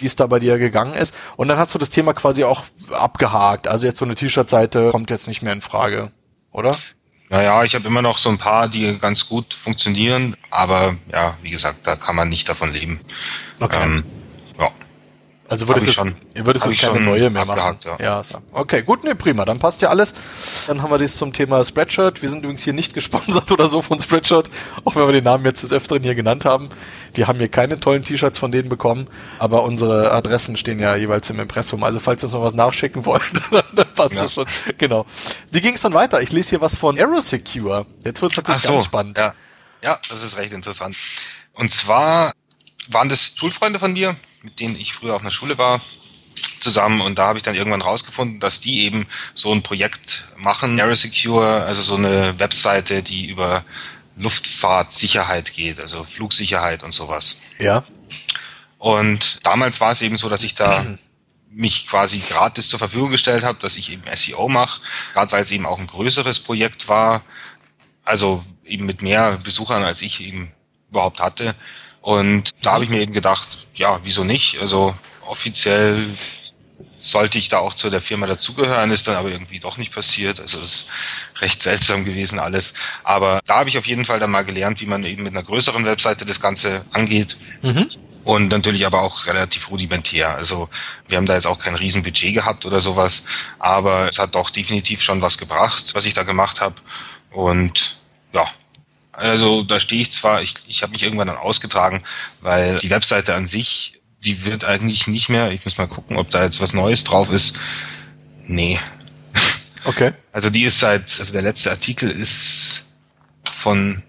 wie es da bei dir gegangen ist. Und dann hast du das Thema quasi auch abgehakt. Also jetzt so eine T-Shirt-Seite kommt jetzt nicht mehr in Frage, oder? Naja, ich habe immer noch so ein paar, die ganz gut funktionieren. Aber ja, wie gesagt, da kann man nicht davon leben. Okay. Ähm, also würdest du jetzt, würdest jetzt keine neue mehr machen? Ja. ja so. Okay, gut, ne, prima. Dann passt ja alles. Dann haben wir das zum Thema Spreadshirt. Wir sind übrigens hier nicht *laughs* gesponsert oder so von Spreadshirt, auch wenn wir den Namen jetzt des Öfteren hier genannt haben. Wir haben hier keine tollen T-Shirts von denen bekommen, aber unsere Adressen stehen ja jeweils im Impressum. Also falls ihr uns noch was nachschicken *laughs* wollt, dann passt ja. das schon. Genau. Wie ging es dann weiter? Ich lese hier was von Aerosecure. Jetzt wird es natürlich so, ganz spannend. Ja. ja, das ist recht interessant. Und zwar waren das Schulfreunde von mir, mit denen ich früher auf einer Schule war, zusammen und da habe ich dann irgendwann rausgefunden, dass die eben so ein Projekt machen, Aerosecure, also so eine Webseite, die über Luftfahrtsicherheit geht, also Flugsicherheit und sowas. Ja. Und damals war es eben so, dass ich da *clears throat* mich quasi gratis zur Verfügung gestellt habe, dass ich eben SEO mache, gerade weil es eben auch ein größeres Projekt war, also eben mit mehr Besuchern als ich eben überhaupt hatte. Und da habe ich mir eben gedacht, ja, wieso nicht? Also offiziell sollte ich da auch zu der Firma dazugehören, ist dann aber irgendwie doch nicht passiert. Also das ist recht seltsam gewesen alles. Aber da habe ich auf jeden Fall dann mal gelernt, wie man eben mit einer größeren Webseite das Ganze angeht. Mhm. Und natürlich aber auch relativ rudimentär. Also wir haben da jetzt auch kein Riesenbudget gehabt oder sowas, aber es hat doch definitiv schon was gebracht, was ich da gemacht habe. Und ja, also da stehe ich zwar, ich, ich habe mich irgendwann dann ausgetragen, weil die Webseite an sich die wird eigentlich nicht mehr, ich muss mal gucken, ob da jetzt was Neues drauf ist. Nee. Okay. *laughs* Also die ist seit, also der letzte Artikel ist von,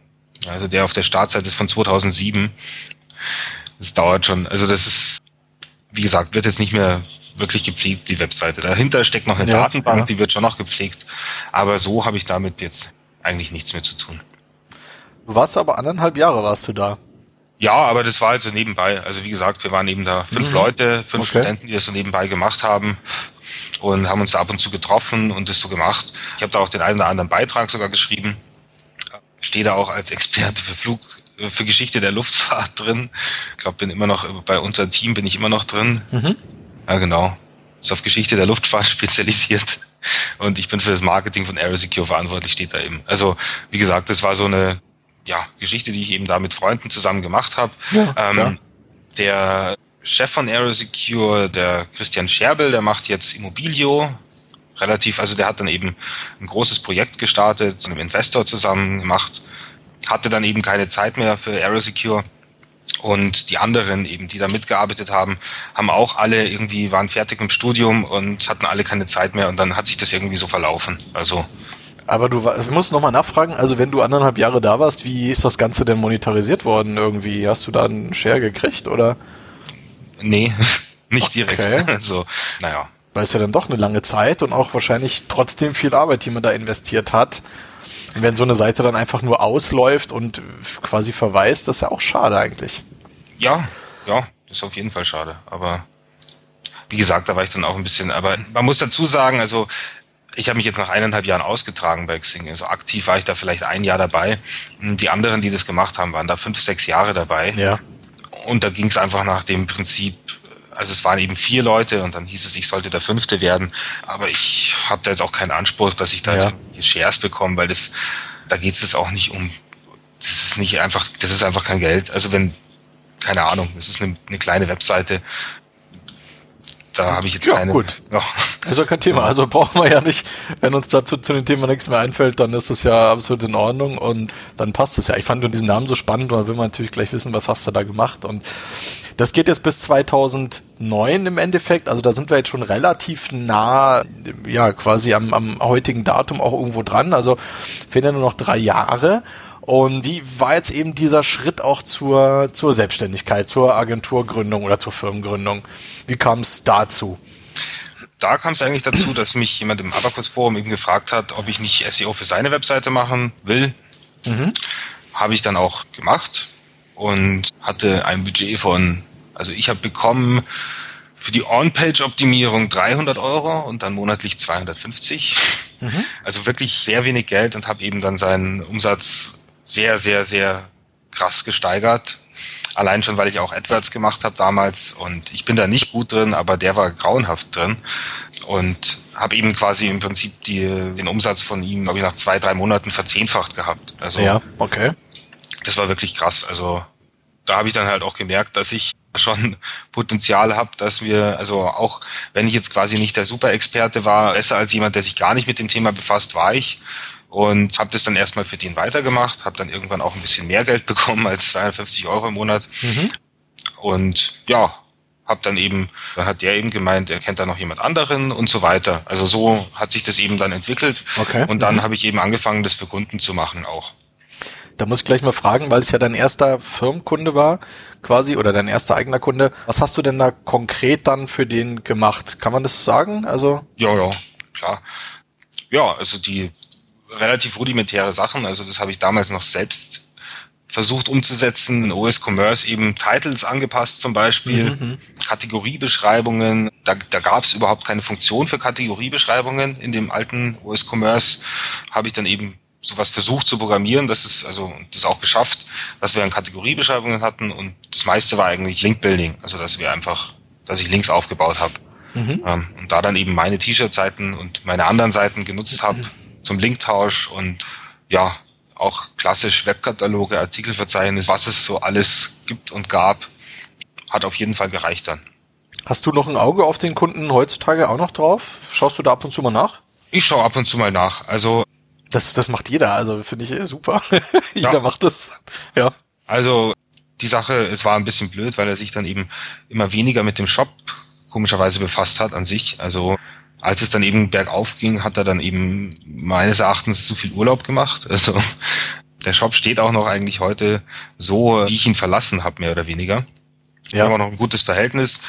also der auf der Startseite ist von 2007. Das dauert schon, also das ist, wie gesagt, wird jetzt nicht mehr wirklich gepflegt, die Webseite. Dahinter steckt noch eine ja, Datenbank, ja. die wird schon noch gepflegt. Aber so habe ich damit jetzt eigentlich nichts mehr zu tun. Du warst aber anderthalb Jahre warst du da. Ja, aber das war also nebenbei. Also wie gesagt, wir waren eben da fünf mhm. Leute, fünf okay. Studenten, die das so nebenbei gemacht haben und haben uns da ab und zu getroffen und das so gemacht. Ich habe da auch den einen oder anderen Beitrag sogar geschrieben. Stehe da auch als Experte für Flug, für Geschichte der Luftfahrt drin. Ich glaube, bin immer noch bei unserem Team bin ich immer noch drin. Mhm. Ja, genau. Ist auf Geschichte der Luftfahrt *laughs* spezialisiert. Und ich bin für das Marketing von Aerosecure verantwortlich, steht da eben. Also, wie gesagt, das war so eine ja, Geschichte, die ich eben da mit Freunden zusammen gemacht habe. Ja, ähm, der Chef von Aerosecure, der Christian Scherbel, der macht jetzt Immobilio. Relativ, also der hat dann eben ein großes Projekt gestartet, mit einem Investor zusammen gemacht, hatte dann eben keine Zeit mehr für Aerosecure. Und die anderen eben, die da mitgearbeitet haben, haben auch alle irgendwie, waren fertig im Studium und hatten alle keine Zeit mehr und dann hat sich das irgendwie so verlaufen. Also aber du ich muss nochmal nachfragen, also wenn du anderthalb Jahre da warst, wie ist das Ganze denn monetarisiert worden irgendwie? Hast du da einen Share gekriegt oder? Nee, *laughs* nicht direkt. Okay. *laughs* Also, naja. Weil es ja dann doch eine lange Zeit und auch wahrscheinlich trotzdem viel Arbeit, die man da investiert hat. Und wenn so eine Seite dann einfach nur ausläuft und quasi verweist, das ist ja auch schade eigentlich. Ja, ja, das ist auf jeden Fall schade. Aber wie gesagt, da war ich dann auch ein bisschen, aber man muss dazu sagen, also ich habe mich jetzt nach eineinhalb Jahren ausgetragen bei Xing. Also aktiv war ich da vielleicht ein Jahr dabei. Die anderen, die das gemacht haben, waren da fünf, sechs Jahre dabei. Ja. Und da ging es einfach nach dem Prinzip, also es waren eben vier Leute und dann hieß es, ich sollte der fünfte werden. Aber ich habe da jetzt auch keinen Anspruch, dass ich da ja. jetzt Shares bekomme, weil das, da geht es jetzt auch nicht um, das ist nicht einfach, das ist einfach kein Geld. Also wenn, keine Ahnung, das ist eine, eine kleine Webseite, da habe ich jetzt ja, keine. Gut. *laughs* Ja. Also kein Thema. Also brauchen wir ja nicht, wenn uns dazu zu dem Thema nichts mehr einfällt, dann ist es ja absolut in Ordnung und dann passt es ja. Ich fand nur diesen Namen so spannend und dann will man natürlich gleich wissen, was hast du da gemacht und das geht jetzt bis 2009 im Endeffekt. Also da sind wir jetzt schon relativ nah, ja, quasi am, am heutigen Datum auch irgendwo dran. Also fehlen ja nur noch drei Jahre. Und wie war jetzt eben dieser Schritt auch zur, zur Selbstständigkeit, zur Agenturgründung oder zur Firmengründung? Wie kam es dazu? Da kam es eigentlich dazu, dass mich jemand im Abacus Forum eben gefragt hat, ob ich nicht SEO für seine Webseite machen will. Mhm. Habe ich dann auch gemacht und hatte ein Budget von, also ich habe bekommen für die On-Page-Optimierung 300 Euro und dann monatlich 250. Mhm. Also wirklich sehr wenig Geld und habe eben dann seinen Umsatz sehr, sehr, sehr krass gesteigert. Allein schon, weil ich auch AdWords gemacht habe damals und ich bin da nicht gut drin, aber der war grauenhaft drin und habe eben quasi im Prinzip die, den Umsatz von ihm, glaube ich, nach zwei, drei Monaten verzehnfacht gehabt. Also ja, okay. Das war wirklich krass. Also da habe ich dann halt auch gemerkt, dass ich *laughs* schon Potenzial habe, dass wir, also auch wenn ich jetzt quasi nicht der Super-Experte war, besser als jemand, der sich gar nicht mit dem Thema befasst, war ich und habe das dann erstmal für den weitergemacht, habe dann irgendwann auch ein bisschen mehr Geld *laughs* bekommen als 250 Euro im Monat mhm. und ja, habe dann eben, dann hat der eben gemeint, er kennt da noch jemand anderen und so weiter. Also so hat sich das eben dann entwickelt okay. und dann mhm. habe ich eben angefangen, das für Kunden zu machen auch. Da muss ich gleich mal fragen, weil es ja dein erster Firmenkunde war, quasi, oder dein erster eigener Kunde. Was hast du denn da konkret dann für den gemacht? Kann man das sagen? Also? Ja, ja, klar. Ja, also die relativ rudimentäre Sachen. Also das habe ich damals noch selbst versucht umzusetzen. In OS Commerce eben Titles angepasst zum Beispiel, mhm. mhm. Kategoriebeschreibungen. Da, da gab es überhaupt keine Funktion für Kategoriebeschreibungen. In dem alten OS Commerce habe ich dann eben sowas versucht zu programmieren. Das ist also das auch geschafft, dass wir dann Kategoriebeschreibungen hatten und das meiste war eigentlich Link-Building. Also dass wir einfach, dass ich Links aufgebaut habe. Mhm. Ähm, und da dann eben meine T-Shirt-Seiten und meine anderen Seiten genutzt *clears throat* habe, zum Linktausch und ja, auch klassisch Webkataloge, Artikelverzeichnis, was es so alles gibt und gab, hat auf jeden Fall gereicht dann. Hast du noch ein Auge auf den Kunden heutzutage auch noch drauf? Schaust du da ab und zu mal nach? Ich schaue ab und zu mal nach. Also das, das macht jeder, also finde ich super. *laughs* jeder ja. macht das. Ja. Also die Sache. Es war ein bisschen blöd, weil er sich dann eben immer weniger mit dem Shop komischerweise befasst hat an sich. Also als es dann eben bergauf ging, hat er dann eben meines Erachtens zu viel Urlaub gemacht. *laughs* Also der Shop steht auch noch eigentlich heute so, wie ich ihn verlassen habe, mehr oder weniger. Ja. Wir haben auch noch ein gutes Verhältnis.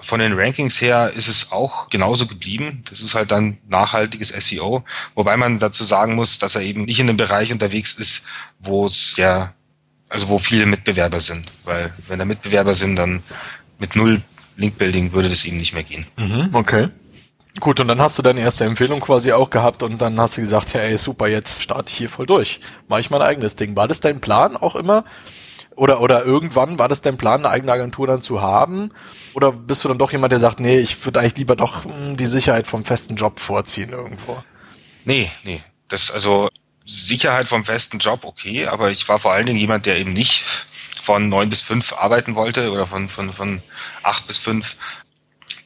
Von den Rankings her ist es auch genauso geblieben. Das ist halt dann nachhaltiges SEO. Wobei man dazu sagen muss, dass er eben nicht in einem Bereich unterwegs ist, wo es ja, also wo viele Mitbewerber sind. Weil wenn da Mitbewerber sind, dann mit null Linkbuilding würde das eben nicht mehr gehen. Mhm, okay. Gut, und dann hast du deine erste Empfehlung quasi auch gehabt und dann hast du gesagt, hey, super, jetzt starte ich hier voll durch. Mach ich mein eigenes Ding. War das dein Plan auch immer? Oder, oder irgendwann war das dein Plan, eine eigene Agentur dann zu haben? Oder bist du dann doch jemand, der sagt, nee, ich würde eigentlich lieber doch hm, die Sicherheit vom festen Job vorziehen irgendwo? Nee, nee. Das, also, Sicherheit vom festen Job, okay, aber ich war vor allen Dingen jemand, der eben nicht von neun bis fünf arbeiten wollte oder von, von, von acht bis fünf.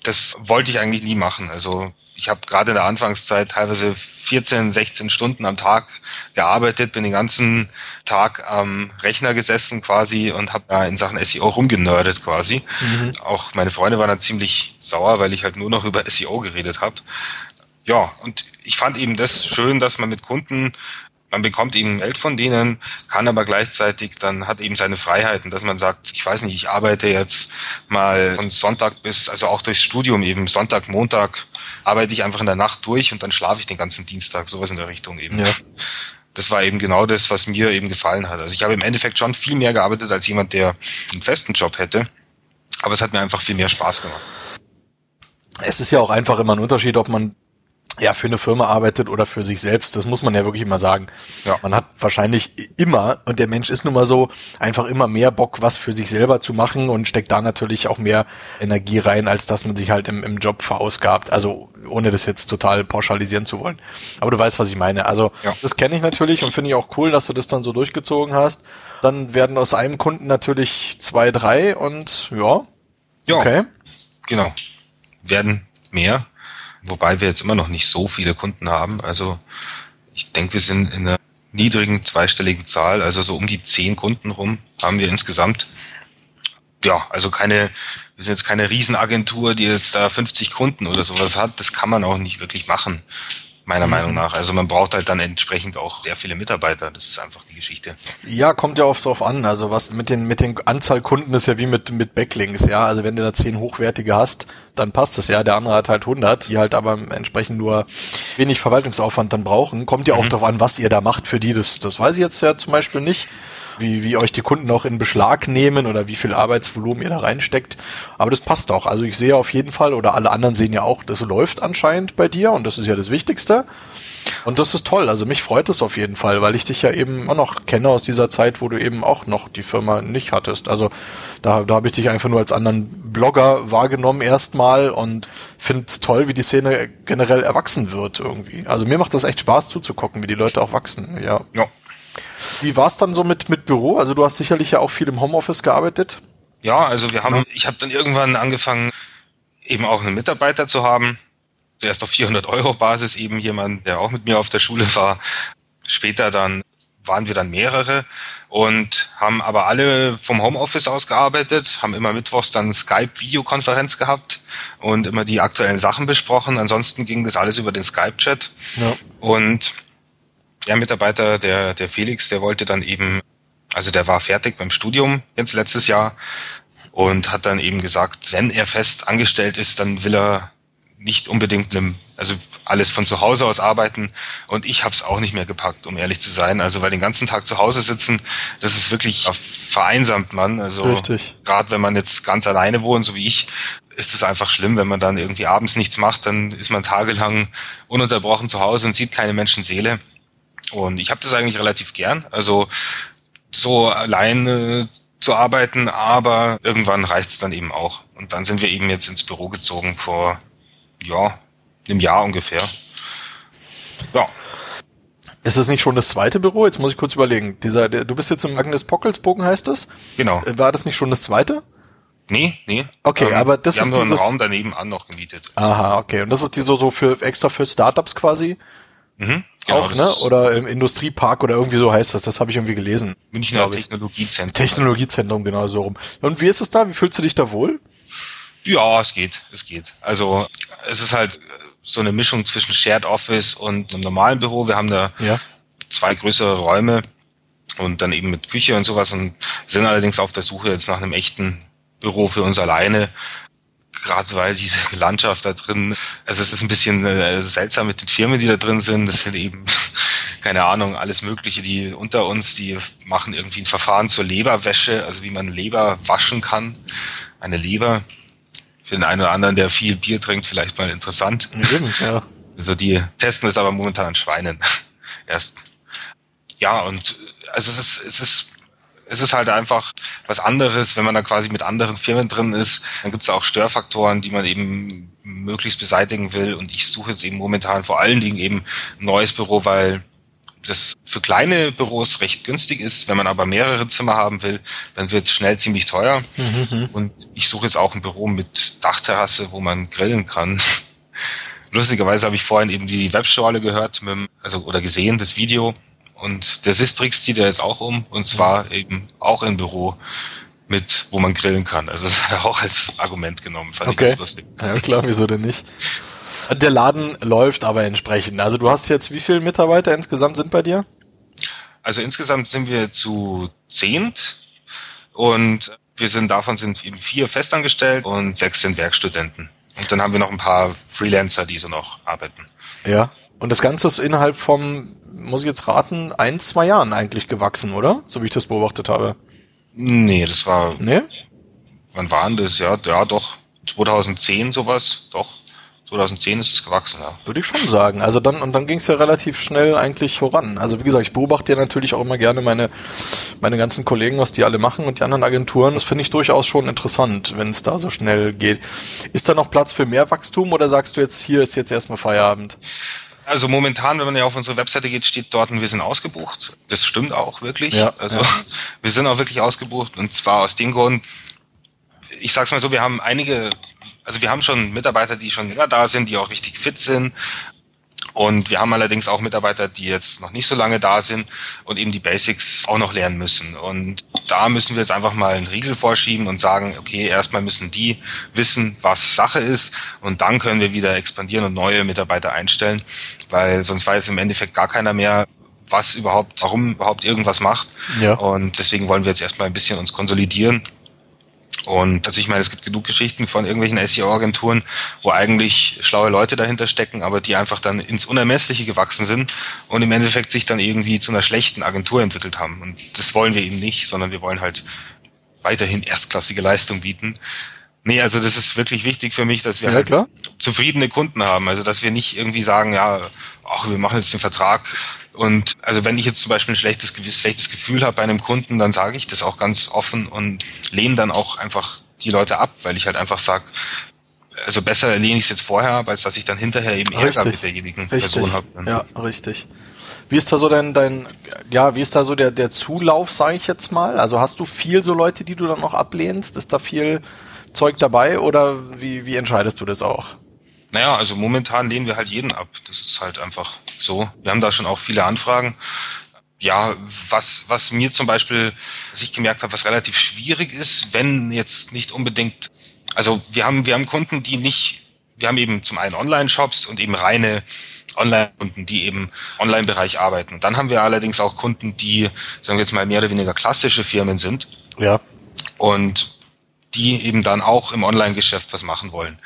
Das wollte ich eigentlich nie machen. Also ich habe gerade in der Anfangszeit teilweise 14, 16 Stunden am Tag gearbeitet, bin den ganzen Tag am Rechner gesessen quasi und habe da in Sachen SEO rumgenördet quasi. Mhm. Auch meine Freunde waren dann ziemlich sauer, weil ich halt nur noch über SEO geredet habe. Ja, und ich fand eben das schön, dass man mit Kunden man bekommt eben Geld von denen, kann aber gleichzeitig dann hat eben seine Freiheiten, dass man sagt, ich weiß nicht, ich arbeite jetzt mal von Sonntag bis, also auch durchs Studium eben, Sonntag, Montag arbeite ich einfach in der Nacht durch und dann schlafe ich den ganzen Dienstag, sowas in der Richtung eben. Ja. Das war eben genau das, was mir eben gefallen hat. Also ich habe im Endeffekt schon viel mehr gearbeitet als jemand, der einen festen Job hätte, aber es hat mir einfach viel mehr Spaß gemacht. Es ist ja auch einfach immer ein Unterschied, ob man ja, für eine Firma arbeitet oder für sich selbst, das muss man ja wirklich immer sagen. Ja. Man hat wahrscheinlich immer, und der Mensch ist nun mal so, einfach immer mehr Bock, was für sich selber zu machen und steckt da natürlich auch mehr Energie rein, als dass man sich halt im, im Job verausgabt. Also ohne das jetzt total pauschalisieren zu wollen. Aber du weißt, was ich meine. Also ja. das kenne ich natürlich und finde ich auch cool, dass du das dann so durchgezogen hast. Dann werden aus einem Kunden natürlich zwei, drei und ja. Ja. Okay. Genau. Werden mehr wobei wir jetzt immer noch nicht so viele Kunden haben. Also ich denke, wir sind in einer niedrigen zweistelligen Zahl, also so um die zehn Kunden rum haben wir insgesamt. Ja, also keine, wir sind jetzt keine Riesenagentur, die jetzt da 50 Kunden oder sowas hat. Das kann man auch nicht wirklich machen meiner mhm. Meinung nach. Also man braucht halt dann entsprechend auch sehr viele Mitarbeiter. Das ist einfach die Geschichte. Ja, kommt ja oft drauf an. Also was mit den mit den Anzahl Kunden ist ja wie mit mit Backlinks. Ja, also wenn du da zehn hochwertige hast, dann passt das ja. Der andere hat halt 100, die halt aber entsprechend nur wenig Verwaltungsaufwand dann brauchen. Kommt ja auch mhm. darauf an, was ihr da macht für die. Das das weiß ich jetzt ja zum Beispiel nicht wie, wie euch die Kunden auch in Beschlag nehmen oder wie viel Arbeitsvolumen ihr da reinsteckt. Aber das passt auch. Also ich sehe auf jeden Fall, oder alle anderen sehen ja auch, das läuft anscheinend bei dir und das ist ja das Wichtigste. Und das ist toll. Also mich freut es auf jeden Fall, weil ich dich ja eben auch noch kenne aus dieser Zeit, wo du eben auch noch die Firma nicht hattest. Also da, da habe ich dich einfach nur als anderen Blogger wahrgenommen erstmal und finde toll, wie die Szene generell erwachsen wird irgendwie. Also mir macht das echt Spaß zuzugucken, wie die Leute auch wachsen. Ja. ja. Wie war es dann so mit, mit Büro? Also du hast sicherlich ja auch viel im Homeoffice gearbeitet. Ja, also wir haben, ja. ich habe dann irgendwann angefangen, eben auch einen Mitarbeiter zu haben. Zuerst auf 400 Euro Basis eben jemand, der auch mit mir auf der Schule war. Später dann waren wir dann mehrere und haben aber alle vom Homeoffice aus gearbeitet, haben immer mittwochs dann Skype-Videokonferenz gehabt und immer die aktuellen Sachen besprochen. Ansonsten ging das alles über den Skype-Chat. Ja. Und der Mitarbeiter, der, der Felix, der wollte dann eben, also der war fertig beim Studium jetzt letztes Jahr und hat dann eben gesagt, wenn er fest angestellt ist, dann will er nicht unbedingt einem, also alles von zu Hause aus arbeiten und ich habe es auch nicht mehr gepackt, um ehrlich zu sein. Also weil den ganzen Tag zu Hause sitzen, das ist wirklich vereinsamt man. Also gerade wenn man jetzt ganz alleine wohnt, so wie ich, ist es einfach schlimm, wenn man dann irgendwie abends nichts macht, dann ist man tagelang ununterbrochen zu Hause und sieht keine Menschenseele. Und ich habe das eigentlich relativ gern. Also so alleine zu arbeiten, aber irgendwann reicht's dann eben auch. Und dann sind wir eben jetzt ins Büro gezogen vor ja, einem Jahr ungefähr. Ja. Ist das nicht schon das zweite Büro? Jetzt muss ich kurz überlegen. Dieser, der, du bist jetzt im Agnes Pockelsbogen, heißt das? Genau. Äh, war das nicht schon das zweite? Nee, nee. Okay, ähm, aber das wir ist haben nur einen Raum daneben an noch gemietet. Aha, okay. Und das ist die so, so für extra für Startups quasi? Mhm, genau, auch, ne? Oder im Industriepark oder irgendwie so heißt das. Das habe ich irgendwie gelesen. Münchner Technologiezentrum. Technologiezentrum, genau so rum. Und wie ist es da? Wie fühlst du dich da wohl? Ja, es geht, es geht. Also es ist halt so eine Mischung zwischen Shared Office und einem normalen Büro. Wir haben da ja. zwei größere Räume und dann eben mit Küche und sowas und sind allerdings auf der Suche jetzt nach einem echten Büro für uns alleine, gerade weil diese Landschaft da drin, also es ist ein bisschen äh, seltsam mit den Firmen, die da drin sind. Das sind eben, *laughs* keine Ahnung, alles Mögliche, die unter uns, die machen irgendwie ein Verfahren zur Leberwäsche, also wie man Leber waschen kann. Eine Leber. Für den einen oder anderen, der viel Bier trinkt, vielleicht mal interessant. Ja. *laughs* Also die testen es aber momentan an Schweinen. *laughs* Erst. Ja, und also es ist, es ist es ist halt einfach was anderes, wenn man da quasi mit anderen Firmen drin ist. Dann gibt es auch Störfaktoren, die man eben möglichst beseitigen will. Und ich suche jetzt eben momentan vor allen Dingen eben ein neues Büro, weil das für kleine Büros recht günstig ist. Wenn man aber mehrere Zimmer haben will, dann wird es schnell ziemlich teuer. Mhm. Und ich suche jetzt auch ein Büro mit Dachterrasse, wo man grillen kann. *laughs* Lustigerweise habe ich vorhin eben die Webschorle gehört, also oder gesehen, das Video. Und der Sistrix zieht er jetzt auch um und zwar eben auch im Büro mit, wo man grillen kann. Also das hat er auch als Argument genommen. Fand okay. ich ganz lustig. Ja klar, wieso denn nicht? Der Laden läuft aber entsprechend. Also du hast jetzt, wie viele Mitarbeiter insgesamt sind bei dir? Also insgesamt sind wir zu zehnt und wir sind davon sind eben vier festangestellt und sechs sind Werkstudenten. Und dann haben wir noch ein paar Freelancer, die so noch arbeiten. Ja. Und das Ganze ist innerhalb vom muss ich jetzt raten, ein, zwei Jahren eigentlich gewachsen, oder? So wie ich das beobachtet habe. Nee, das war. Nee? Wann waren das? Ja, ja, doch. 2010 sowas, doch. 2010 ist es gewachsen, ja. Würde ich schon sagen. Also dann, und dann ging es ja relativ schnell eigentlich voran. Also wie gesagt, ich beobachte ja natürlich auch immer gerne meine, meine ganzen Kollegen, was die alle machen und die anderen Agenturen. Das finde ich durchaus schon interessant, wenn es da so schnell geht. Ist da noch Platz für mehr Wachstum oder sagst du jetzt, hier ist jetzt erstmal Feierabend? Also momentan, wenn man ja auf unsere Webseite geht, steht dort, wir sind ausgebucht. Das stimmt auch wirklich. Ja, also ja. *laughs* wir sind auch wirklich ausgebucht und zwar aus dem Grund, ich sag's mal so, wir haben einige, also wir haben schon Mitarbeiter, die schon länger da sind, die auch richtig fit sind, und wir haben allerdings auch Mitarbeiter, die jetzt noch nicht so lange da sind und eben die Basics auch noch lernen müssen. Und da müssen wir jetzt einfach mal einen Riegel vorschieben und sagen, okay, erstmal müssen die wissen, was Sache ist und dann können wir wieder expandieren und neue Mitarbeiter einstellen, weil sonst weiß im Endeffekt gar keiner mehr, was überhaupt, warum überhaupt irgendwas macht. Ja. Und deswegen wollen wir jetzt erstmal ein bisschen uns konsolidieren und also ich meine, es gibt genug Geschichten von irgendwelchen SEO-Agenturen, wo eigentlich schlaue Leute dahinter stecken, aber die einfach dann ins Unermessliche gewachsen sind und im Endeffekt sich dann irgendwie zu einer schlechten Agentur entwickelt haben. Und das wollen wir eben nicht, sondern wir wollen halt weiterhin erstklassige Leistung bieten. Nee, also das ist wirklich wichtig für mich, dass wir ja, halt klar. zufriedene Kunden haben. Also dass wir nicht irgendwie sagen, ja, ach, wir machen jetzt den Vertrag und also wenn ich jetzt zum Beispiel ein schlechtes, schlechtes Gefühl habe bei einem Kunden, dann sage ich das auch ganz offen und lehne dann auch einfach die Leute ab, weil ich halt einfach sage, also besser lehne ich es jetzt vorher ab, als dass ich dann hinterher eben Ärger mit derjenigen richtig. Person habe. Ja, richtig. Wie ist da so dein, dein, ja, wie ist da so der, der Zulauf, sage ich jetzt mal? Also hast du viel so Leute, die du dann noch ablehnst? Ist da viel Zeug dabei oder wie, wie entscheidest du das auch? Naja, also momentan lehnen wir halt jeden ab. Das ist halt einfach so. Wir haben da schon auch viele Anfragen. Ja, was, was mir zum Beispiel, was ich gemerkt habe, was relativ schwierig ist, wenn jetzt nicht unbedingt, also wir haben, wir haben Kunden, die nicht, wir haben eben zum einen Online-Shops und eben reine Online-Kunden, die eben Online-Bereich arbeiten. Dann haben wir allerdings auch Kunden, die, sagen wir jetzt mal, mehr oder weniger klassische Firmen sind. Ja. Und die eben dann auch im Online-Geschäft was machen wollen.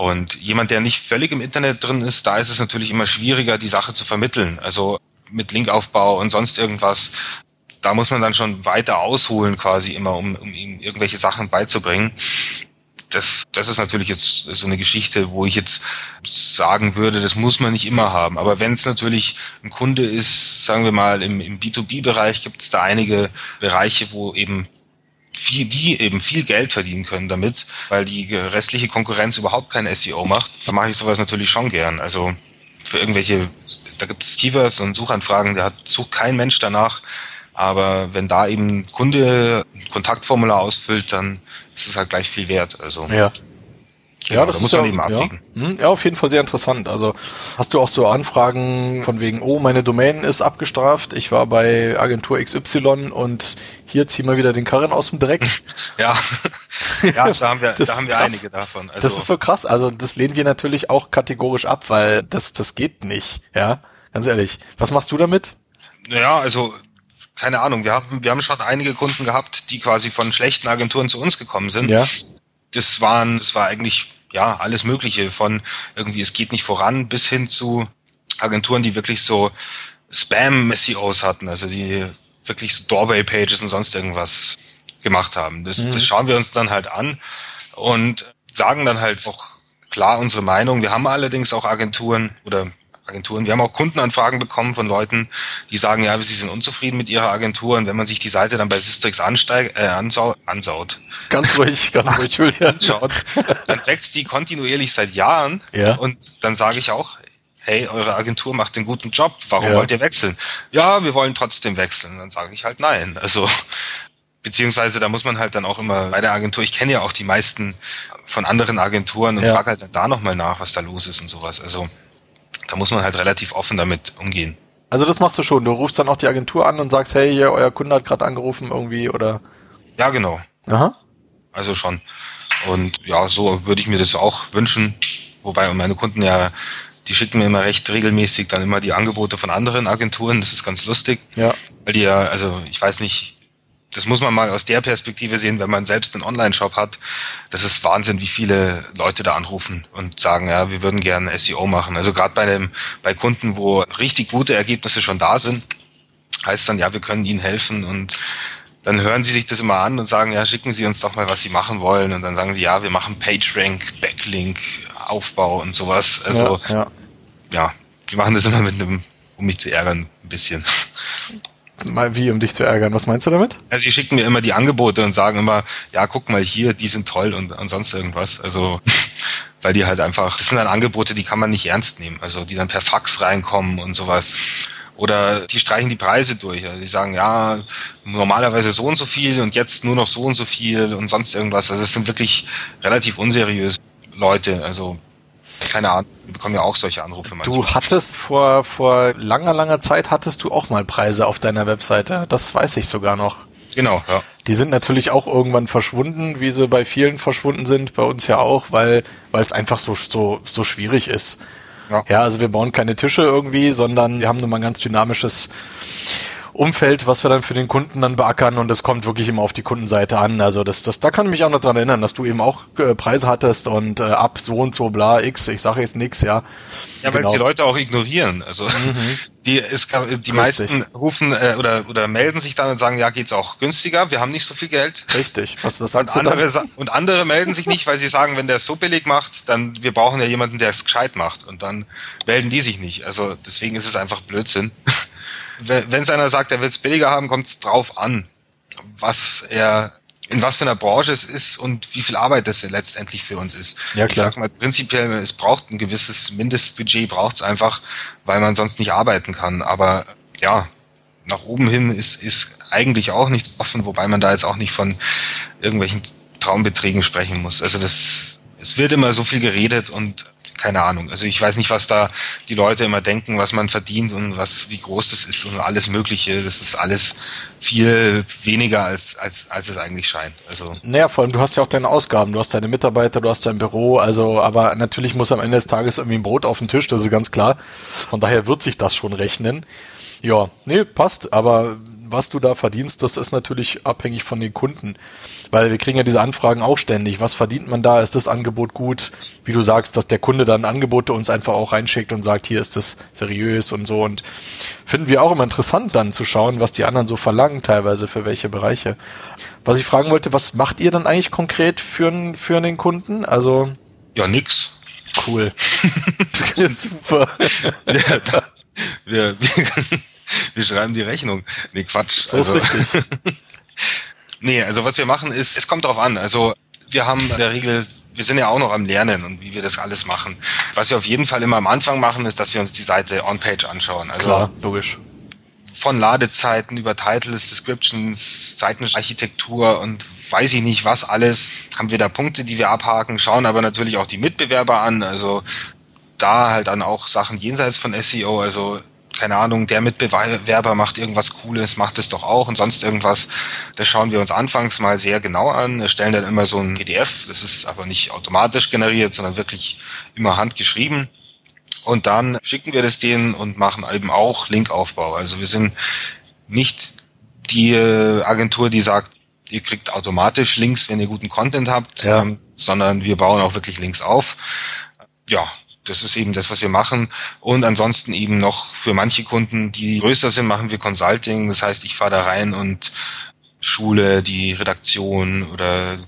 Und jemand, der nicht völlig im Internet drin ist, da ist es natürlich immer schwieriger, die Sache zu vermitteln. Also mit Linkaufbau und sonst irgendwas. Da muss man dann schon weiter ausholen quasi immer, um, um ihm irgendwelche Sachen beizubringen. Das, das ist natürlich jetzt so eine Geschichte, wo ich jetzt sagen würde, das muss man nicht immer haben. Aber wenn es natürlich ein Kunde ist, sagen wir mal, im, im B2B-Bereich gibt es da einige Bereiche, wo eben viel, die eben viel Geld verdienen können damit, weil die restliche Konkurrenz überhaupt kein SEO macht, dann mache ich sowas natürlich schon gern. Also für irgendwelche, da gibt es Keywords und Suchanfragen, da sucht kein Mensch danach. Aber wenn da eben Kunde ein Kontaktformular ausfüllt, dann ist es halt gleich viel wert. Also ja. Ja, das da muss man ja, eben abwägen. Ja. Hm, ja, auf jeden Fall sehr interessant. Also hast du auch so Anfragen von wegen, oh, meine Domain ist abgestraft, ich war bei Agentur XY und hier zieh mal wieder den Karren aus dem Dreck. *laughs* ja, *laughs* ja da haben wir, da haben wir einige davon. Also das ist so krass. Also das lehnen wir natürlich auch kategorisch ab, weil das, das geht nicht. Ja, ganz ehrlich. Was machst du damit? Ja, also keine Ahnung, wir haben, wir haben schon einige Kunden gehabt, die quasi von schlechten Agenturen zu uns gekommen sind. Ja. Das waren, das war eigentlich, ja, alles Mögliche von irgendwie, es geht nicht voran bis hin zu Agenturen, die wirklich so Spam-SEOs hatten, also die wirklich so Doorway-Pages und sonst irgendwas gemacht haben. Das, mhm. das schauen wir uns dann halt an und sagen dann halt auch klar unsere Meinung. Wir haben allerdings auch Agenturen oder Agenturen. Wir haben auch Kundenanfragen bekommen von Leuten, die sagen, ja, sie sind unzufrieden mit ihrer Agentur und wenn man sich die Seite dann bei Sistrix ansteigt, äh, ansau ansaut. Ganz ruhig, ganz ruhig, Julian. *laughs* Anschaut, dann wächst die kontinuierlich seit Jahren ja. und dann sage ich auch, hey, eure Agentur macht einen guten Job, warum ja. wollt ihr wechseln? Ja, wir wollen trotzdem wechseln. Dann sage ich halt nein. Also beziehungsweise da muss man halt dann auch immer bei der Agentur, ich kenne ja auch die meisten von anderen Agenturen und ja. frage halt da nochmal nach, was da los ist und sowas. Also da muss man halt relativ offen damit umgehen. Also das machst du schon. Du rufst dann auch die Agentur an und sagst, hey, hier, euer Kunde hat gerade angerufen irgendwie oder. Ja, genau. Aha. Also schon. Und ja, so würde ich mir das auch wünschen. Wobei meine Kunden ja, die schicken mir immer recht regelmäßig dann immer die Angebote von anderen Agenturen. Das ist ganz lustig. Ja. Weil die ja, also ich weiß nicht, das muss man mal aus der Perspektive sehen, wenn man selbst einen Online-Shop hat. Das ist Wahnsinn, wie viele Leute da anrufen und sagen, ja, wir würden gerne SEO machen. Also gerade bei dem, bei Kunden, wo richtig gute Ergebnisse schon da sind, heißt dann, ja, wir können ihnen helfen und dann hören sie sich das immer an und sagen, ja, schicken Sie uns doch mal, was Sie machen wollen. Und dann sagen die, ja, wir machen PageRank, Backlink, Aufbau und sowas. Also, ja, ja. ja die machen das immer mit einem, um mich zu ärgern, ein bisschen. Mal wie, um dich zu ärgern. Was meinst du damit? Also sie schicken mir immer die Angebote und sagen immer, ja, guck mal hier, die sind toll und, und sonst irgendwas. Also *laughs* weil die halt einfach, das sind dann Angebote, die kann man nicht ernst nehmen. Also die dann per Fax reinkommen und sowas. Oder die streichen die Preise durch. Also die sagen, ja, normalerweise so und so viel und jetzt nur noch so und so viel und sonst irgendwas. Also es sind wirklich relativ unseriöse Leute. Also keine Ahnung, wir bekommen ja auch solche Anrufe manchmal. Du hattest vor, vor langer, langer Zeit hattest du auch mal Preise auf deiner Webseite. Das weiß ich sogar noch. Genau, ja. Die sind natürlich auch irgendwann verschwunden, wie sie bei vielen verschwunden sind, bei uns ja auch, weil weil es einfach so so so schwierig ist. Ja. ja, also wir bauen keine Tische irgendwie, sondern wir haben nur mal ein ganz dynamisches Umfeld, was wir dann für den Kunden dann beackern und das kommt wirklich immer auf die Kundenseite an. Also das, das, da kann ich mich auch noch dran erinnern, dass du eben auch äh, Preise hattest und äh, ab so und so bla x, ich sage jetzt nix, ja. Ja, weil genau. die Leute auch ignorieren. Also mhm. *laughs* die, es, die meisten rufen äh, oder oder melden sich dann und sagen, ja, geht's auch günstiger, wir haben nicht so viel Geld. Richtig. Was, was sagst und du andere, dann? Und andere melden sich nicht, weil sie sagen, wenn der es so billig macht, dann wir brauchen ja jemanden, der es gescheit macht. Und dann melden die sich nicht. Also deswegen ist es einfach Blödsinn wenn es einer sagt, er will es billiger haben, kommt es drauf an, was er in was für einer Branche es ist und wie viel Arbeit das letztendlich für uns ist. Ja, klar. Ich sag mal, prinzipiell, es braucht ein gewisses Mindestbudget, braucht es einfach, weil man sonst nicht arbeiten kann. Aber ja, nach oben hin ist, ist eigentlich auch nichts offen, wobei man da jetzt auch nicht von irgendwelchen Traumbeträgen sprechen muss. Also das, es wird immer so viel geredet und keine Ahnung. Also ich weiß nicht, was da die Leute immer denken, was man verdient und was, wie groß das ist und alles Mögliche. Das ist alles viel weniger als, als, als es eigentlich scheint. Also. Naja, vor allem, du hast ja auch deine Ausgaben. Du hast deine Mitarbeiter, du hast dein Büro. Also, aber natürlich muss am Ende des Tages irgendwie ein Brot auf den Tisch. Das ist ganz klar. Von daher wird sich das schon rechnen. Ja, nee, passt. Aber was du da verdienst, das ist natürlich abhängig von den Kunden. Weil wir kriegen ja diese Anfragen auch ständig. Was verdient man da? Ist das Angebot gut? Wie du sagst, dass der Kunde dann Angebote uns einfach auch reinschickt und sagt, hier ist das seriös und so. Und finden wir auch immer interessant dann zu schauen, was die anderen so verlangen, teilweise für welche Bereiche. Was ich fragen wollte, was macht ihr dann eigentlich konkret für, für den Kunden? Also. Ja, nix. Cool. *laughs* *laughs* Super. Ja, da, wir, wir, *laughs* wir schreiben die Rechnung. Nee, Quatsch. So also, ist richtig. *laughs* nee, also was wir machen ist, es kommt drauf an. Also wir haben in der Regel wir sind ja auch noch am Lernen und wie wir das alles machen. Was wir auf jeden Fall immer am Anfang machen, ist, dass wir uns die Seite on-page anschauen. Also Klar, logisch. Von Ladezeiten über Titles, Descriptions, Seitenarchitektur und weiß ich nicht, was alles, haben wir da Punkte, die wir abhaken, schauen aber natürlich auch die Mitbewerber an, also da halt dann auch Sachen jenseits von SEO, also keine Ahnung, der Mitbewerber macht irgendwas Cooles, macht es doch auch und sonst irgendwas. Das schauen wir uns anfangs mal sehr genau an, stellen dann immer so ein PDF, das ist aber nicht automatisch generiert, sondern wirklich immer handgeschrieben. Und dann schicken wir das denen und machen eben auch Linkaufbau. Also wir sind nicht die äh, Agentur, die sagt, ihr kriegt automatisch Links, wenn ihr guten Content habt, ja. ähm, sondern wir bauen auch wirklich Links auf. Ja, das ist eben das, was wir machen. Und ansonsten eben noch für manche Kunden, die größer sind, machen wir Consulting. Das heißt, ich fahre da rein und schule die Redaktion oder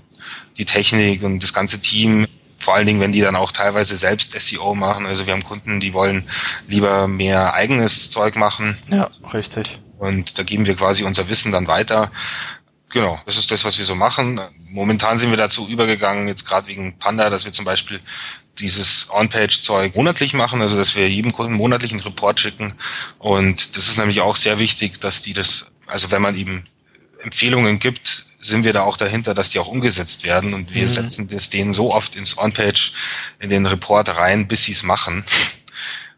die Technik und das ganze Team. Vor allen Dingen, wenn die dann auch teilweise selbst SEO machen. Also wir haben Kunden, die wollen lieber mehr eigenes Zeug machen. Ja, richtig. Und da geben wir quasi unser Wissen dann weiter. Genau, das ist das, was wir so machen. Momentan sind wir dazu übergegangen, jetzt gerade wegen Panda, dass wir zum Beispiel dieses On-Page-Zeug monatlich machen, also dass wir jedem Kunden monatlichen Report schicken. Und das ist nämlich auch sehr wichtig, dass die das, also wenn man eben Empfehlungen gibt, sind wir da auch dahinter, dass die auch umgesetzt werden. Und wir mhm. setzen das denen so oft ins On-Page, in den Report rein, bis sie es machen. *laughs*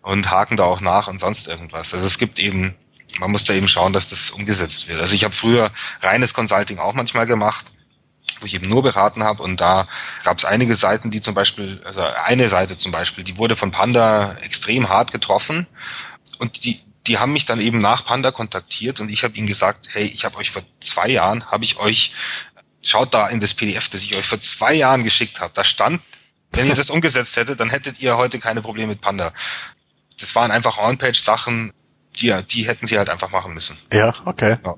Und haken da auch nach und sonst irgendwas. Also es gibt eben man muss da eben schauen, dass das umgesetzt wird. Also ich habe früher reines Consulting auch manchmal gemacht, wo ich eben nur beraten habe und da gab es einige Seiten, die zum Beispiel, also eine Seite zum Beispiel, die wurde von Panda extrem hart getroffen und die die haben mich dann eben nach Panda kontaktiert und ich habe ihnen gesagt, hey, ich habe euch vor zwei Jahren, habe ich euch, schaut da in das PDF, das ich euch vor zwei Jahren geschickt habe, da stand, wenn ihr das umgesetzt hättet, dann hättet ihr heute keine Probleme mit Panda. Das waren einfach On-Page-Sachen, die, die hätten sie halt einfach machen müssen. Ja, okay. Ja.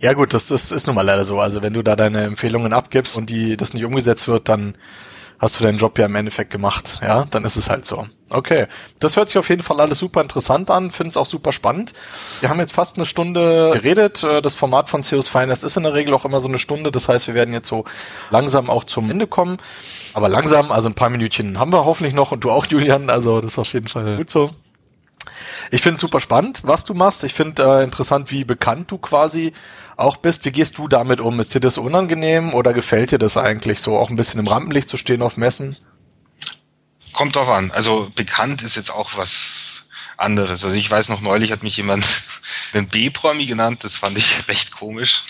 Ja gut, das, das ist nun mal leider so. Also wenn du da deine Empfehlungen abgibst und die das nicht umgesetzt wird, dann hast du deinen Job ja im Endeffekt gemacht. Ja, dann ist es halt so. Okay, das hört sich auf jeden Fall alles super interessant an, finde es auch super spannend. Wir haben jetzt fast eine Stunde geredet. Äh, das Format von CEOs Finance ist in der Regel auch immer so eine Stunde. Das heißt, wir werden jetzt so langsam auch zum Ende kommen. Aber langsam, also ein paar Minütchen haben wir hoffentlich noch und du auch, Julian. Also das ist auf jeden Fall gut so. Ich finde super spannend, was du machst. Ich finde äh, interessant, wie bekannt du quasi auch bist. Wie gehst du damit um? Ist dir das unangenehm oder gefällt dir das eigentlich so, auch ein bisschen im Rampenlicht zu stehen auf Messen? Kommt drauf an. Also bekannt ist jetzt auch was anderes. Also ich weiß noch, neulich hat mich jemand *laughs* einen B-Promi genannt. Das fand ich *laughs* recht komisch.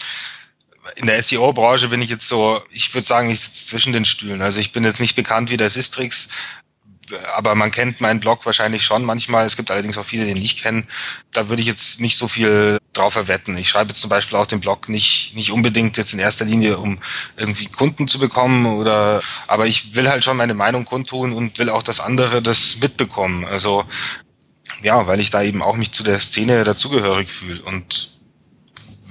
In der SEO-Branche bin ich jetzt so, ich würde sagen, ich sitze zwischen den Stühlen. Also ich bin jetzt nicht bekannt wie der Sistrix, aber man kennt meinen Blog wahrscheinlich schon manchmal. Es gibt allerdings auch viele, die ihn nicht kennen. Da würde ich jetzt nicht so viel drauf verwetten. Ich schreibe jetzt zum Beispiel auch den Blog nicht, nicht unbedingt jetzt in erster Linie, um irgendwie Kunden zu bekommen oder, aber ich will halt schon meine Meinung kundtun und will auch, dass andere das mitbekommen. Also, ja, weil ich da eben auch mich zu der Szene dazugehörig fühle und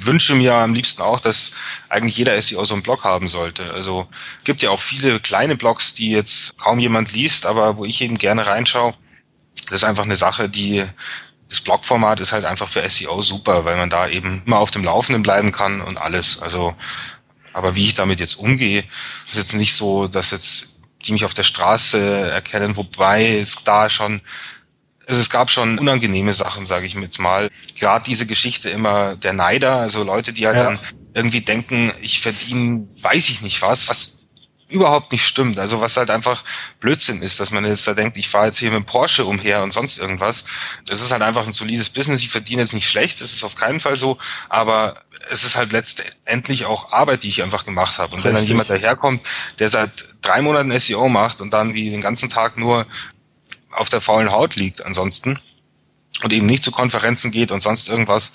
wünsche mir am liebsten auch, dass eigentlich jeder SEO so einen Blog haben sollte. Also gibt ja auch viele kleine Blogs, die jetzt kaum jemand liest, aber wo ich eben gerne reinschaue. Das ist einfach eine Sache, die das Blogformat ist halt einfach für SEO super, weil man da eben immer auf dem Laufenden bleiben kann und alles. Also, aber wie ich damit jetzt umgehe, ist jetzt nicht so, dass jetzt die mich auf der Straße erkennen, wobei es da schon also es gab schon unangenehme Sachen, sage ich mir jetzt mal. Gerade diese Geschichte immer der Neider, also Leute, die halt ja. dann irgendwie denken, ich verdiene, weiß ich nicht was, was überhaupt nicht stimmt. Also was halt einfach Blödsinn ist, dass man jetzt da denkt, ich fahre jetzt hier mit Porsche umher und sonst irgendwas. Das ist halt einfach ein solides Business. Ich verdiene jetzt nicht schlecht, das ist auf keinen Fall so, aber es ist halt letztendlich auch Arbeit, die ich einfach gemacht habe. Und Richtig. wenn dann jemand daherkommt, der seit drei Monaten SEO macht und dann wie den ganzen Tag nur auf der faulen Haut liegt ansonsten und eben nicht zu Konferenzen geht und sonst irgendwas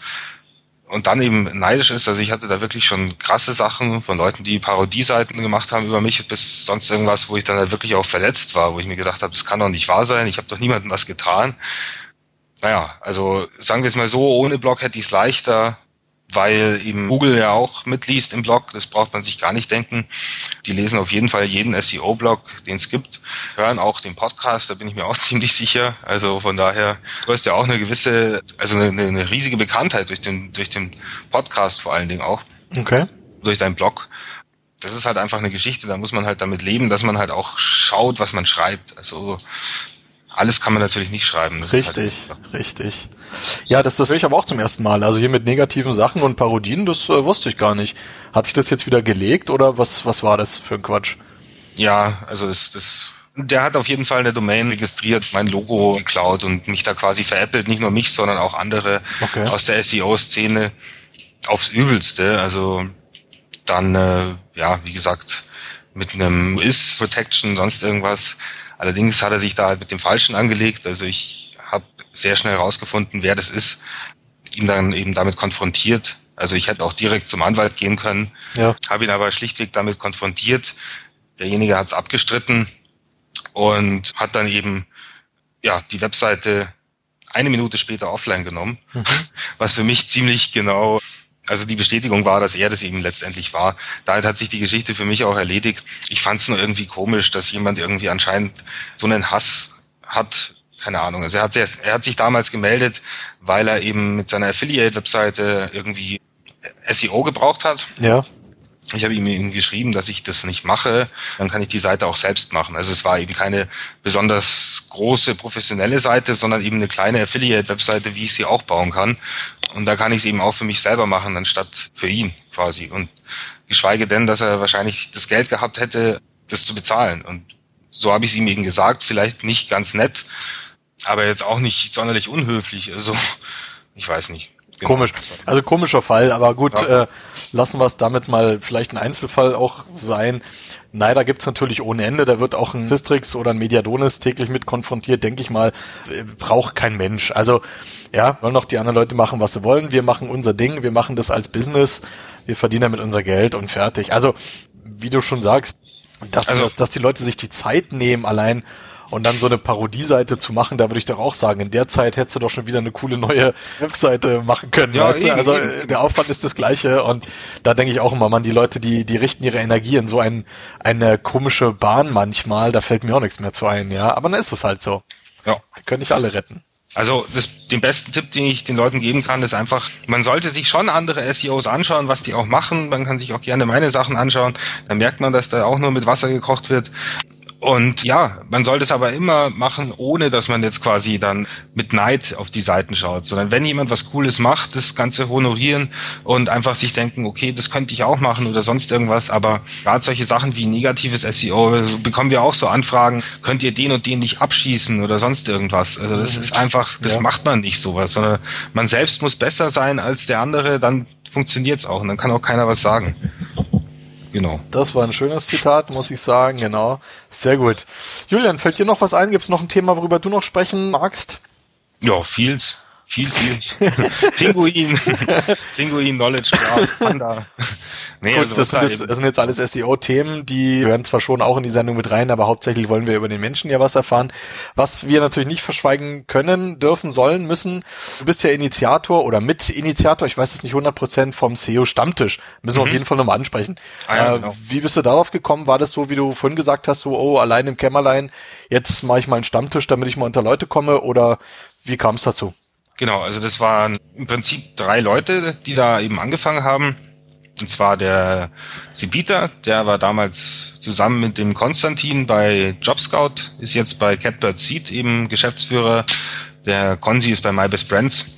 und dann eben neidisch ist. Also ich hatte da wirklich schon krasse Sachen von Leuten, die Parodieseiten gemacht haben über mich bis sonst irgendwas, wo ich dann halt wirklich auch verletzt war, wo ich mir gedacht habe, das kann doch nicht wahr sein, ich habe doch niemandem was getan. Naja, also sagen wir es mal so, ohne Blog hätte ich es leichter weil eben Google ja auch mitliest im Blog, das braucht man sich gar nicht denken. Die lesen auf jeden Fall jeden SEO-Blog, den es gibt, hören auch den Podcast, da bin ich mir auch *laughs* ziemlich sicher. Also von daher, du hast ja auch eine gewisse, also eine, eine riesige Bekanntheit durch den, durch den Podcast vor allen Dingen auch. Okay. Durch deinen Blog. Das ist halt einfach eine Geschichte, da muss man halt damit leben, dass man halt auch schaut, was man schreibt. Also alles kann man natürlich nicht schreiben. Das richtig, halt richtig. Ja, das, das höre ich aber auch zum ersten Mal. Also hier mit negativen Sachen und Parodien, das äh, wusste ich gar nicht. Hat sich das jetzt wieder gelegt oder was, was war das für ein Quatsch? Ja, also das, das der hat auf jeden Fall eine Domain registriert, mein Logo geklaut und mich da quasi veräppelt, nicht nur mich, sondern auch andere okay. aus der SEO-Szene aufs Übelste. Also dann, äh, ja, wie gesagt, mit einem Is-Protection, sonst irgendwas. Allerdings hat er sich da halt mit dem Falschen angelegt. Also ich habe sehr schnell herausgefunden, wer das ist, ihn dann eben damit konfrontiert. Also ich hätte auch direkt zum Anwalt gehen können, ja. habe ihn aber schlichtweg damit konfrontiert. Derjenige hat es abgestritten und hat dann eben ja die Webseite eine Minute später offline genommen, mhm. *laughs* was für mich ziemlich genau also die Bestätigung war, dass er das eben letztendlich war. Damit hat sich die Geschichte für mich auch erledigt. Ich fand es nur irgendwie komisch, dass jemand irgendwie anscheinend so einen Hass hat. Keine Ahnung. Also er hat, sehr, er hat sich damals gemeldet, weil er eben mit seiner Affiliate-Webseite irgendwie SEO gebraucht hat. Ja. Ich habe ihm geschrieben, dass ich das nicht mache, dann kann ich die Seite auch selbst machen. Also es war eben keine besonders große professionelle Seite, sondern eben eine kleine Affiliate-Webseite, wie ich sie auch bauen kann. Und da kann ich es eben auch für mich selber machen, anstatt für ihn quasi. Und geschweige denn, dass er wahrscheinlich das Geld gehabt hätte, das zu bezahlen. Und so habe ich es ihm eben gesagt, vielleicht nicht ganz nett, aber jetzt auch nicht sonderlich unhöflich. Also ich weiß nicht. Genau. Komisch. Also komischer Fall, aber gut, ja. äh, lassen wir es damit mal vielleicht ein Einzelfall auch sein. Nein, da gibt's natürlich ohne Ende. Da wird auch ein Sistrix oder ein Mediadonis täglich mit konfrontiert, denke ich mal. Braucht kein Mensch. Also ja, wollen doch die anderen Leute machen, was sie wollen. Wir machen unser Ding, wir machen das als Business, wir verdienen damit unser Geld und fertig. Also, wie du schon sagst, dass, also, dass, dass die Leute sich die Zeit nehmen, allein und dann so eine Parodieseite zu machen, da würde ich doch auch sagen, in der Zeit hättest du doch schon wieder eine coole neue Webseite machen können, ja, weißt eben, du? Also eben. der Aufwand ist das gleiche und da denke ich auch immer, man, die Leute, die, die richten ihre Energie in so ein, eine komische Bahn manchmal, da fällt mir auch nichts mehr zu ein, ja. Aber dann ist es halt so. Ja. Wir können nicht alle retten. Also das, den besten Tipp, den ich den Leuten geben kann, ist einfach, man sollte sich schon andere SEOs anschauen, was die auch machen. Man kann sich auch gerne meine Sachen anschauen. Dann merkt man, dass da auch nur mit Wasser gekocht wird. Und ja, man sollte es aber immer machen, ohne dass man jetzt quasi dann mit Neid auf die Seiten schaut, sondern wenn jemand was Cooles macht, das Ganze honorieren und einfach sich denken, okay, das könnte ich auch machen oder sonst irgendwas, aber gerade solche Sachen wie negatives SEO, bekommen wir auch so Anfragen, könnt ihr den und den nicht abschießen oder sonst irgendwas. Also das ist einfach, das ja. macht man nicht sowas, sondern man selbst muss besser sein als der andere, dann funktioniert es auch und dann kann auch keiner was sagen. Genau. Das war ein schönes Zitat, muss ich sagen, genau. Sehr gut. Julian, fällt dir noch was ein? Gibt es noch ein Thema, worüber du noch sprechen magst? Ja, vieles. Viel, viel. *laughs* Pinguin. *laughs* Pinguin, Knowledge Graph, Panda. *laughs* Nee, Gut, also das, sind jetzt, das sind jetzt alles SEO-Themen, die hören zwar schon auch in die Sendung mit rein, aber hauptsächlich wollen wir über den Menschen ja was erfahren. Was wir natürlich nicht verschweigen können, dürfen, sollen, müssen. Du bist ja Initiator oder Mitinitiator, ich weiß es nicht 100% vom SEO-Stammtisch. Müssen wir mhm. auf jeden Fall nochmal ansprechen. Ah, ja, äh, genau. Wie bist du darauf gekommen? War das so, wie du vorhin gesagt hast, so, oh, allein im Kämmerlein, jetzt mache ich mal einen Stammtisch, damit ich mal unter Leute komme oder wie kam es dazu? Genau, also das waren im Prinzip drei Leute, die da eben angefangen haben. Und zwar der Sibita, der war damals zusammen mit dem Konstantin bei JobScout, ist jetzt bei Catbird Seed eben Geschäftsführer. Der Konzi ist bei My Best Friends.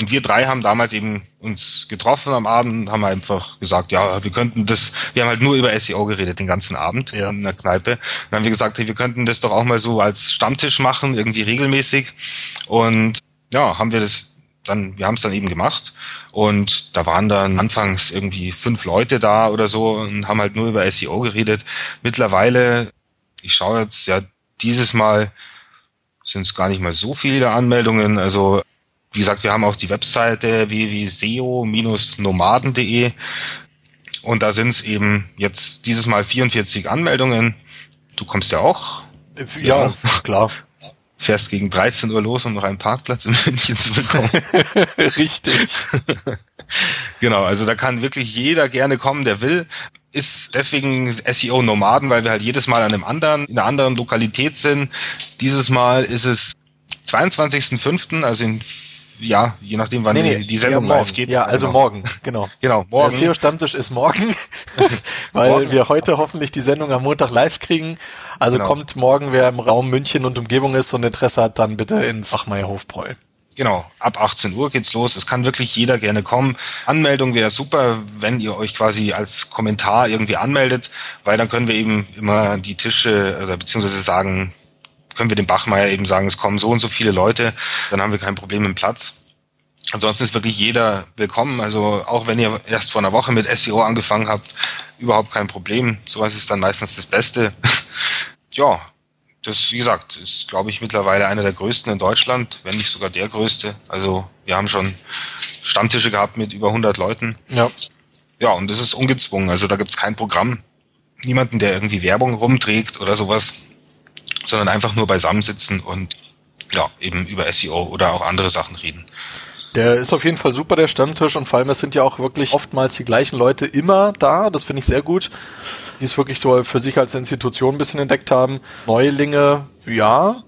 Und wir drei haben damals eben uns getroffen am Abend und haben einfach gesagt, ja, wir könnten das, wir haben halt nur über SEO geredet den ganzen Abend ja. in der Kneipe. Und dann haben wir gesagt, hey, wir könnten das doch auch mal so als Stammtisch machen, irgendwie regelmäßig. Und ja, haben wir das dann, wir haben es dann eben gemacht und da waren dann anfangs irgendwie fünf Leute da oder so und haben halt nur über SEO geredet. Mittlerweile, ich schaue jetzt ja dieses Mal sind es gar nicht mal so viele Anmeldungen. Also wie gesagt, wir haben auch die Webseite www.seo-nomaden.de und da sind es eben jetzt dieses Mal 44 Anmeldungen. Du kommst ja auch. Ja, ja. klar fährst gegen 13 Uhr los, um noch einen Parkplatz in *laughs* München zu bekommen. *laughs* Richtig. *laughs* genau, also da kann wirklich jeder gerne kommen, der will. Ist deswegen SEO-Nomaden, weil wir halt jedes Mal an einem anderen, in einer anderen Lokalität sind. Dieses Mal ist es 22.05., also in ja, je nachdem, wann nee, nee, die, Sendung ja, live geht. Ja, also genau. morgen, genau. *laughs* genau, morgen. Der SEO-Stammtisch ist morgen. *laughs* weil morgen. wir heute hoffentlich die Sendung am Montag live kriegen. Also genau. kommt morgen, wer im Raum München und Umgebung ist und Interesse hat, dann bitte ins Achmeier Hofbräu. Genau, ab 18 Uhr geht's los. Es kann wirklich jeder gerne kommen. Anmeldung wäre super, wenn ihr euch quasi als Kommentar irgendwie anmeldet, weil dann können wir eben immer die Tische, also beziehungsweise sagen, können wir dem Bachmeier eben sagen, es kommen so und so viele Leute, dann haben wir kein Problem im Platz. Ansonsten ist wirklich jeder willkommen. Also auch wenn ihr erst vor einer Woche mit SEO angefangen habt, überhaupt kein Problem. Sowas ist dann meistens das Beste. *laughs* ja, das, wie gesagt, ist, glaube ich, mittlerweile einer der größten in Deutschland, wenn nicht sogar der größte. Also wir haben schon Stammtische gehabt mit über 100 Leuten. Ja. Ja, und das ist ungezwungen. Also da gibt es kein Programm, niemanden, der irgendwie Werbung rumträgt oder sowas, sondern einfach nur beisammensitzen und ja, eben über SEO oder auch andere Sachen reden. Der ist auf jeden Fall super, der Stammtisch, und vor allem es sind ja auch wirklich oftmals die gleichen Leute immer da. Das finde ich sehr gut die es wirklich so für sich als Institution ein bisschen entdeckt haben. Neulinge, ja,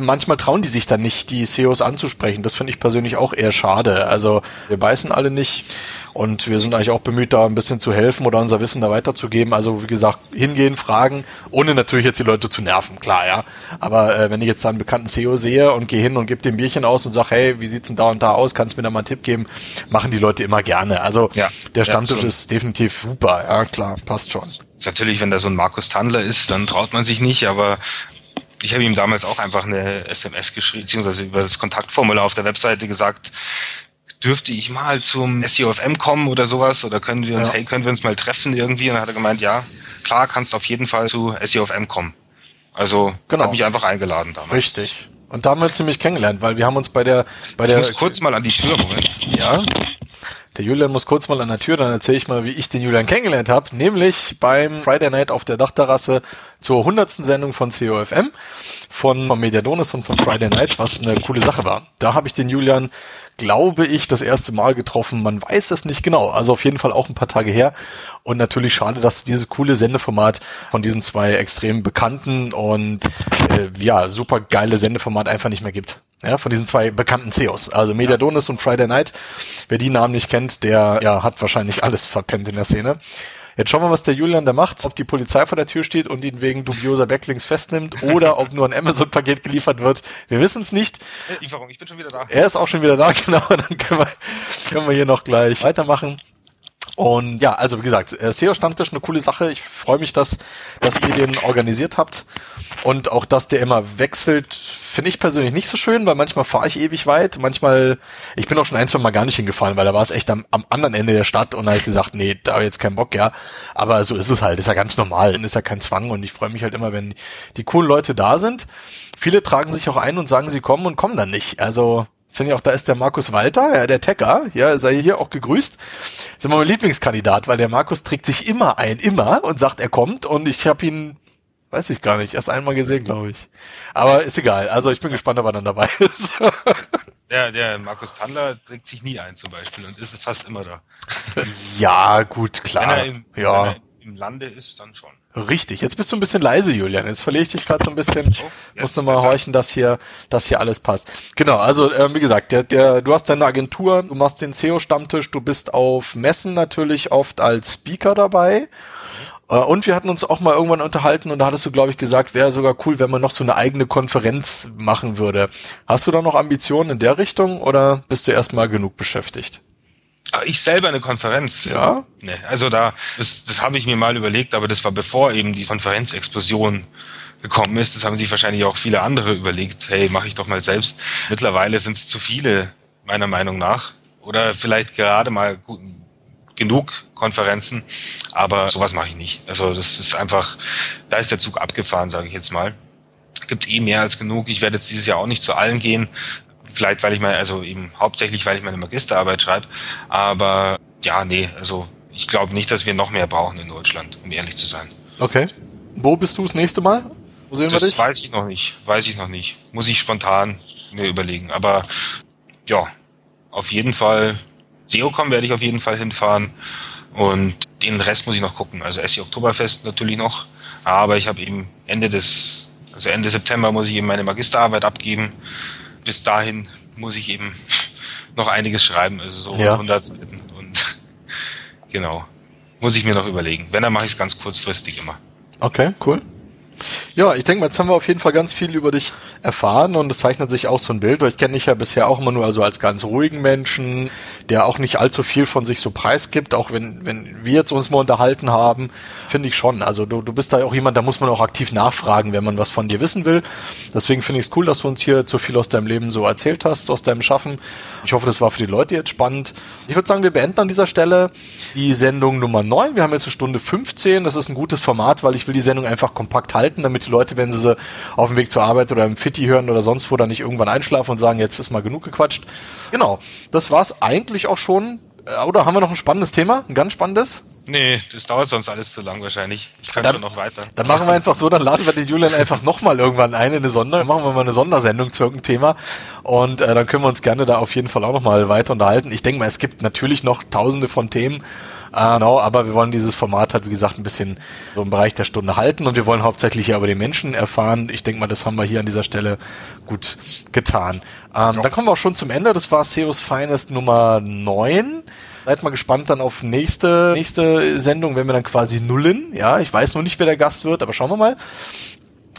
manchmal trauen die sich dann nicht, die CEOs anzusprechen. Das finde ich persönlich auch eher schade. Also wir beißen alle nicht und wir sind eigentlich auch bemüht, da ein bisschen zu helfen oder unser Wissen da weiterzugeben. Also wie gesagt, hingehen, fragen, ohne natürlich jetzt die Leute zu nerven, klar, ja. Aber äh, wenn ich jetzt da einen bekannten CEO sehe und gehe hin und gebe dem Bierchen aus und sage, hey, wie sieht's denn da und da aus? Kannst du mir da mal einen Tipp geben? Machen die Leute immer gerne. Also ja, der Stammtisch ja, ist definitiv super, ja klar, passt schon. Natürlich, wenn da so ein Markus Tandler ist, dann traut man sich nicht, aber ich habe ihm damals auch einfach eine SMS geschrieben, beziehungsweise über das Kontaktformular auf der Webseite gesagt, dürfte ich mal zum SEOFM kommen oder sowas? Oder können wir uns, ja. hey, können wir uns mal treffen irgendwie? Und dann hat er gemeint, ja, klar, kannst auf jeden Fall zu SEOFM kommen. Also genau. hat mich einfach eingeladen damals. Richtig. Und da haben wir ziemlich kennengelernt, weil wir haben uns bei der bei ich der muss kurz mal an die Tür, Moment. Ja. Der Julian muss kurz mal an der Tür, dann erzähle ich mal, wie ich den Julian kennengelernt habe, nämlich beim Friday Night auf der Dachterrasse zur hundertsten Sendung von COFM von, von Mediadonis und von Friday Night, was eine coole Sache war. Da habe ich den Julian, glaube ich, das erste Mal getroffen. Man weiß es nicht genau. Also auf jeden Fall auch ein paar Tage her. Und natürlich schade, dass dieses coole Sendeformat von diesen zwei extrem bekannten und äh, ja, super geile Sendeformat einfach nicht mehr gibt. Ja, von diesen zwei bekannten CEOs. Also Mediadonis ja. und Friday Night. Wer die Namen nicht kennt, der ja, hat wahrscheinlich alles verpennt in der Szene. Jetzt schauen wir, was der Julian da macht. Ob die Polizei vor der Tür steht und ihn wegen dubioser Backlinks festnimmt oder ob nur ein Amazon-Paket geliefert wird. Wir wissen es nicht. Äh, Lieferung, ich bin schon wieder da. Er ist auch schon wieder da, *laughs* genau. Dann können wir, können wir hier noch gleich weitermachen. Und ja, also wie gesagt, äh, SEO-Stammtisch eine coole Sache. Ich freue mich, dass, dass ihr den organisiert habt. Und auch, dass der immer wechselt, finde ich persönlich nicht so schön, weil manchmal fahre ich ewig weit. Manchmal, ich bin auch schon ein, zwei Mal gar nicht hingefahren, weil da war es echt am, am anderen Ende der Stadt und halt gesagt, nee, da habe ich jetzt keinen Bock, ja. Aber so ist es halt, ist ja ganz normal, ist ja kein Zwang und ich freue mich halt immer, wenn die coolen Leute da sind. Viele tragen sich auch ein und sagen, sie kommen und kommen dann nicht. Also finde ich auch, da ist der Markus Walter, ja, der Tecker, ja, sei hier auch gegrüßt. Ist immer mein Lieblingskandidat, weil der Markus trägt sich immer ein, immer und sagt, er kommt und ich habe ihn, weiß ich gar nicht, erst einmal gesehen, glaube ich. Aber ist egal. Also ich bin gespannt, ob er dann dabei *laughs* ist. Der, der Markus Tandler trägt sich nie ein zum Beispiel und ist fast immer da. Ja, gut, klar. Wenn er im, ja. Wenn er im Lande ist, dann schon. Richtig, jetzt bist du ein bisschen leise, Julian. Jetzt verliere ich dich gerade so ein bisschen. Oh, Musst du mal horchen, dass hier, dass hier alles passt. Genau, also ähm, wie gesagt, der, der, du hast deine Agentur, du machst den SEO-Stammtisch, du bist auf Messen natürlich oft als Speaker dabei. Äh, und wir hatten uns auch mal irgendwann unterhalten und da hattest du, glaube ich, gesagt, wäre sogar cool, wenn man noch so eine eigene Konferenz machen würde. Hast du da noch Ambitionen in der Richtung oder bist du erstmal genug beschäftigt? Ah, ich selber eine Konferenz. Ja. Nee, also da, das, das habe ich mir mal überlegt, aber das war bevor eben die Konferenzexplosion gekommen ist. Das haben sich wahrscheinlich auch viele andere überlegt. Hey, mache ich doch mal selbst. Mittlerweile sind es zu viele, meiner Meinung nach. Oder vielleicht gerade mal gut, genug Konferenzen, aber sowas mache ich nicht. Also das ist einfach, da ist der Zug abgefahren, sage ich jetzt mal. Gibt eh mehr als genug. Ich werde jetzt dieses Jahr auch nicht zu allen gehen, vielleicht weil ich mal, also eben hauptsächlich, weil ich meine Magisterarbeit schreibe. Aber ja, nee, also ich glaube nicht, dass wir noch mehr brauchen in Deutschland, um ehrlich zu sein. Okay. Wo bist du das nächste Mal? Wo sehen das wir dich? weiß ich noch nicht. Weiß ich noch nicht. Muss ich spontan mir überlegen. Aber ja, auf jeden Fall. SEOCom werde ich auf jeden Fall hinfahren. Und den Rest muss ich noch gucken. Also SE Oktoberfest natürlich noch. Aber ich habe eben Ende des, also Ende September muss ich eben meine Magisterarbeit abgeben bis dahin muss ich eben *laughs* noch einiges schreiben, also so ja. 100 Seiten und *laughs* genau. muss ich mir noch überlegen. Wenn, dann mache ich es ganz kurzfristig immer. Okay, cool. Ja, ich denke mal, jetzt haben wir auf jeden Fall ganz viel über dich erfahren und es zeichnet sich auch so ein Bild. Ich kenne dich ja bisher auch immer nur also als ganz ruhigen Menschen, der auch nicht allzu viel von sich so preisgibt, auch wenn, wenn wir jetzt uns mal unterhalten haben, finde ich schon. Also du, du bist da auch jemand, da muss man auch aktiv nachfragen, wenn man was von dir wissen will. Deswegen finde ich es cool, dass du uns hier so viel aus deinem Leben so erzählt hast, aus deinem Schaffen. Ich hoffe, das war für die Leute jetzt spannend. Ich würde sagen, wir beenden an dieser Stelle die Sendung Nummer 9. Wir haben jetzt eine Stunde 15. Das ist ein gutes Format, weil ich will die Sendung einfach kompakt halten, damit die Leute, wenn sie sie auf dem Weg zur Arbeit oder im Fitti hören oder sonst wo, dann nicht irgendwann einschlafen und sagen, jetzt ist mal genug gequatscht. Genau, das war's eigentlich auch schon. Äh, oder haben wir noch ein spannendes Thema? Ein ganz spannendes? Nee, das dauert sonst alles zu lang wahrscheinlich. Ich kann Dann- schon noch weiter. Dann machen wir einfach so, dann laden wir den Julian einfach nochmal irgendwann ein in eine Sonder, dann machen wir mal eine Sondersendung zu irgendeinem Thema und äh, dann können wir uns gerne da auf jeden Fall auch nochmal weiter unterhalten. Ich denke mal, es gibt natürlich noch tausende von Themen, genau, aber wir wollen dieses Format halt, wie gesagt, ein bisschen so im Bereich der Stunde halten und wir wollen hauptsächlich ja über die Menschen erfahren. Ich denke mal, das haben wir hier an dieser Stelle gut getan. Ähm, Dann kommen wir auch schon zum Ende. Das war Seos Finest Nummer 9. Seid mal gespannt dann auf nächste, nächste Sendung, wenn wir dann quasi nullen. Ja, ich weiß noch nicht, wer der Gast wird, aber schauen wir mal.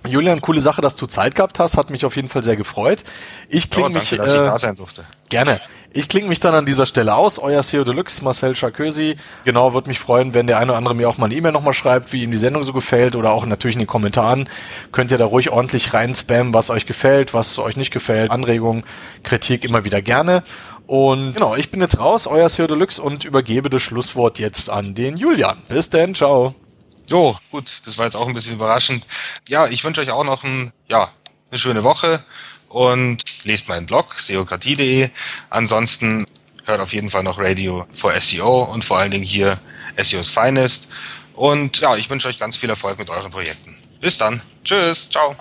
Julian, coole Sache, dass du Zeit gehabt hast, hat mich auf jeden Fall sehr gefreut. Ich Oh, klinge danke, mich dass ich äh, da sein durfte. gerne. Ich klinge mich dann an dieser Stelle aus. Euer CEO Deluxe, Marcel Charkösi. Genau, würde mich freuen, wenn der eine oder andere mir auch mal eine E-Mail nochmal schreibt, wie ihm die Sendung so gefällt oder auch natürlich in den Kommentaren. Könnt ihr da ruhig ordentlich rein spammen, was euch gefällt, was euch nicht gefällt. Anregungen, Kritik immer wieder gerne. Und genau, ich bin jetzt raus, euer CEO Deluxe und übergebe das Schlusswort jetzt an den Julian. Bis denn, ciao. Jo, gut, das war jetzt auch ein bisschen überraschend. Ja, ich wünsche euch auch noch ein, ja, eine schöne Woche und lest meinen Blog, seokratie.de. Ansonsten hört auf jeden Fall noch Radio for SEO und vor allen Dingen hier SEO's Finest. Und ja, ich wünsche euch ganz viel Erfolg mit euren Projekten. Bis dann. Tschüss. Ciao.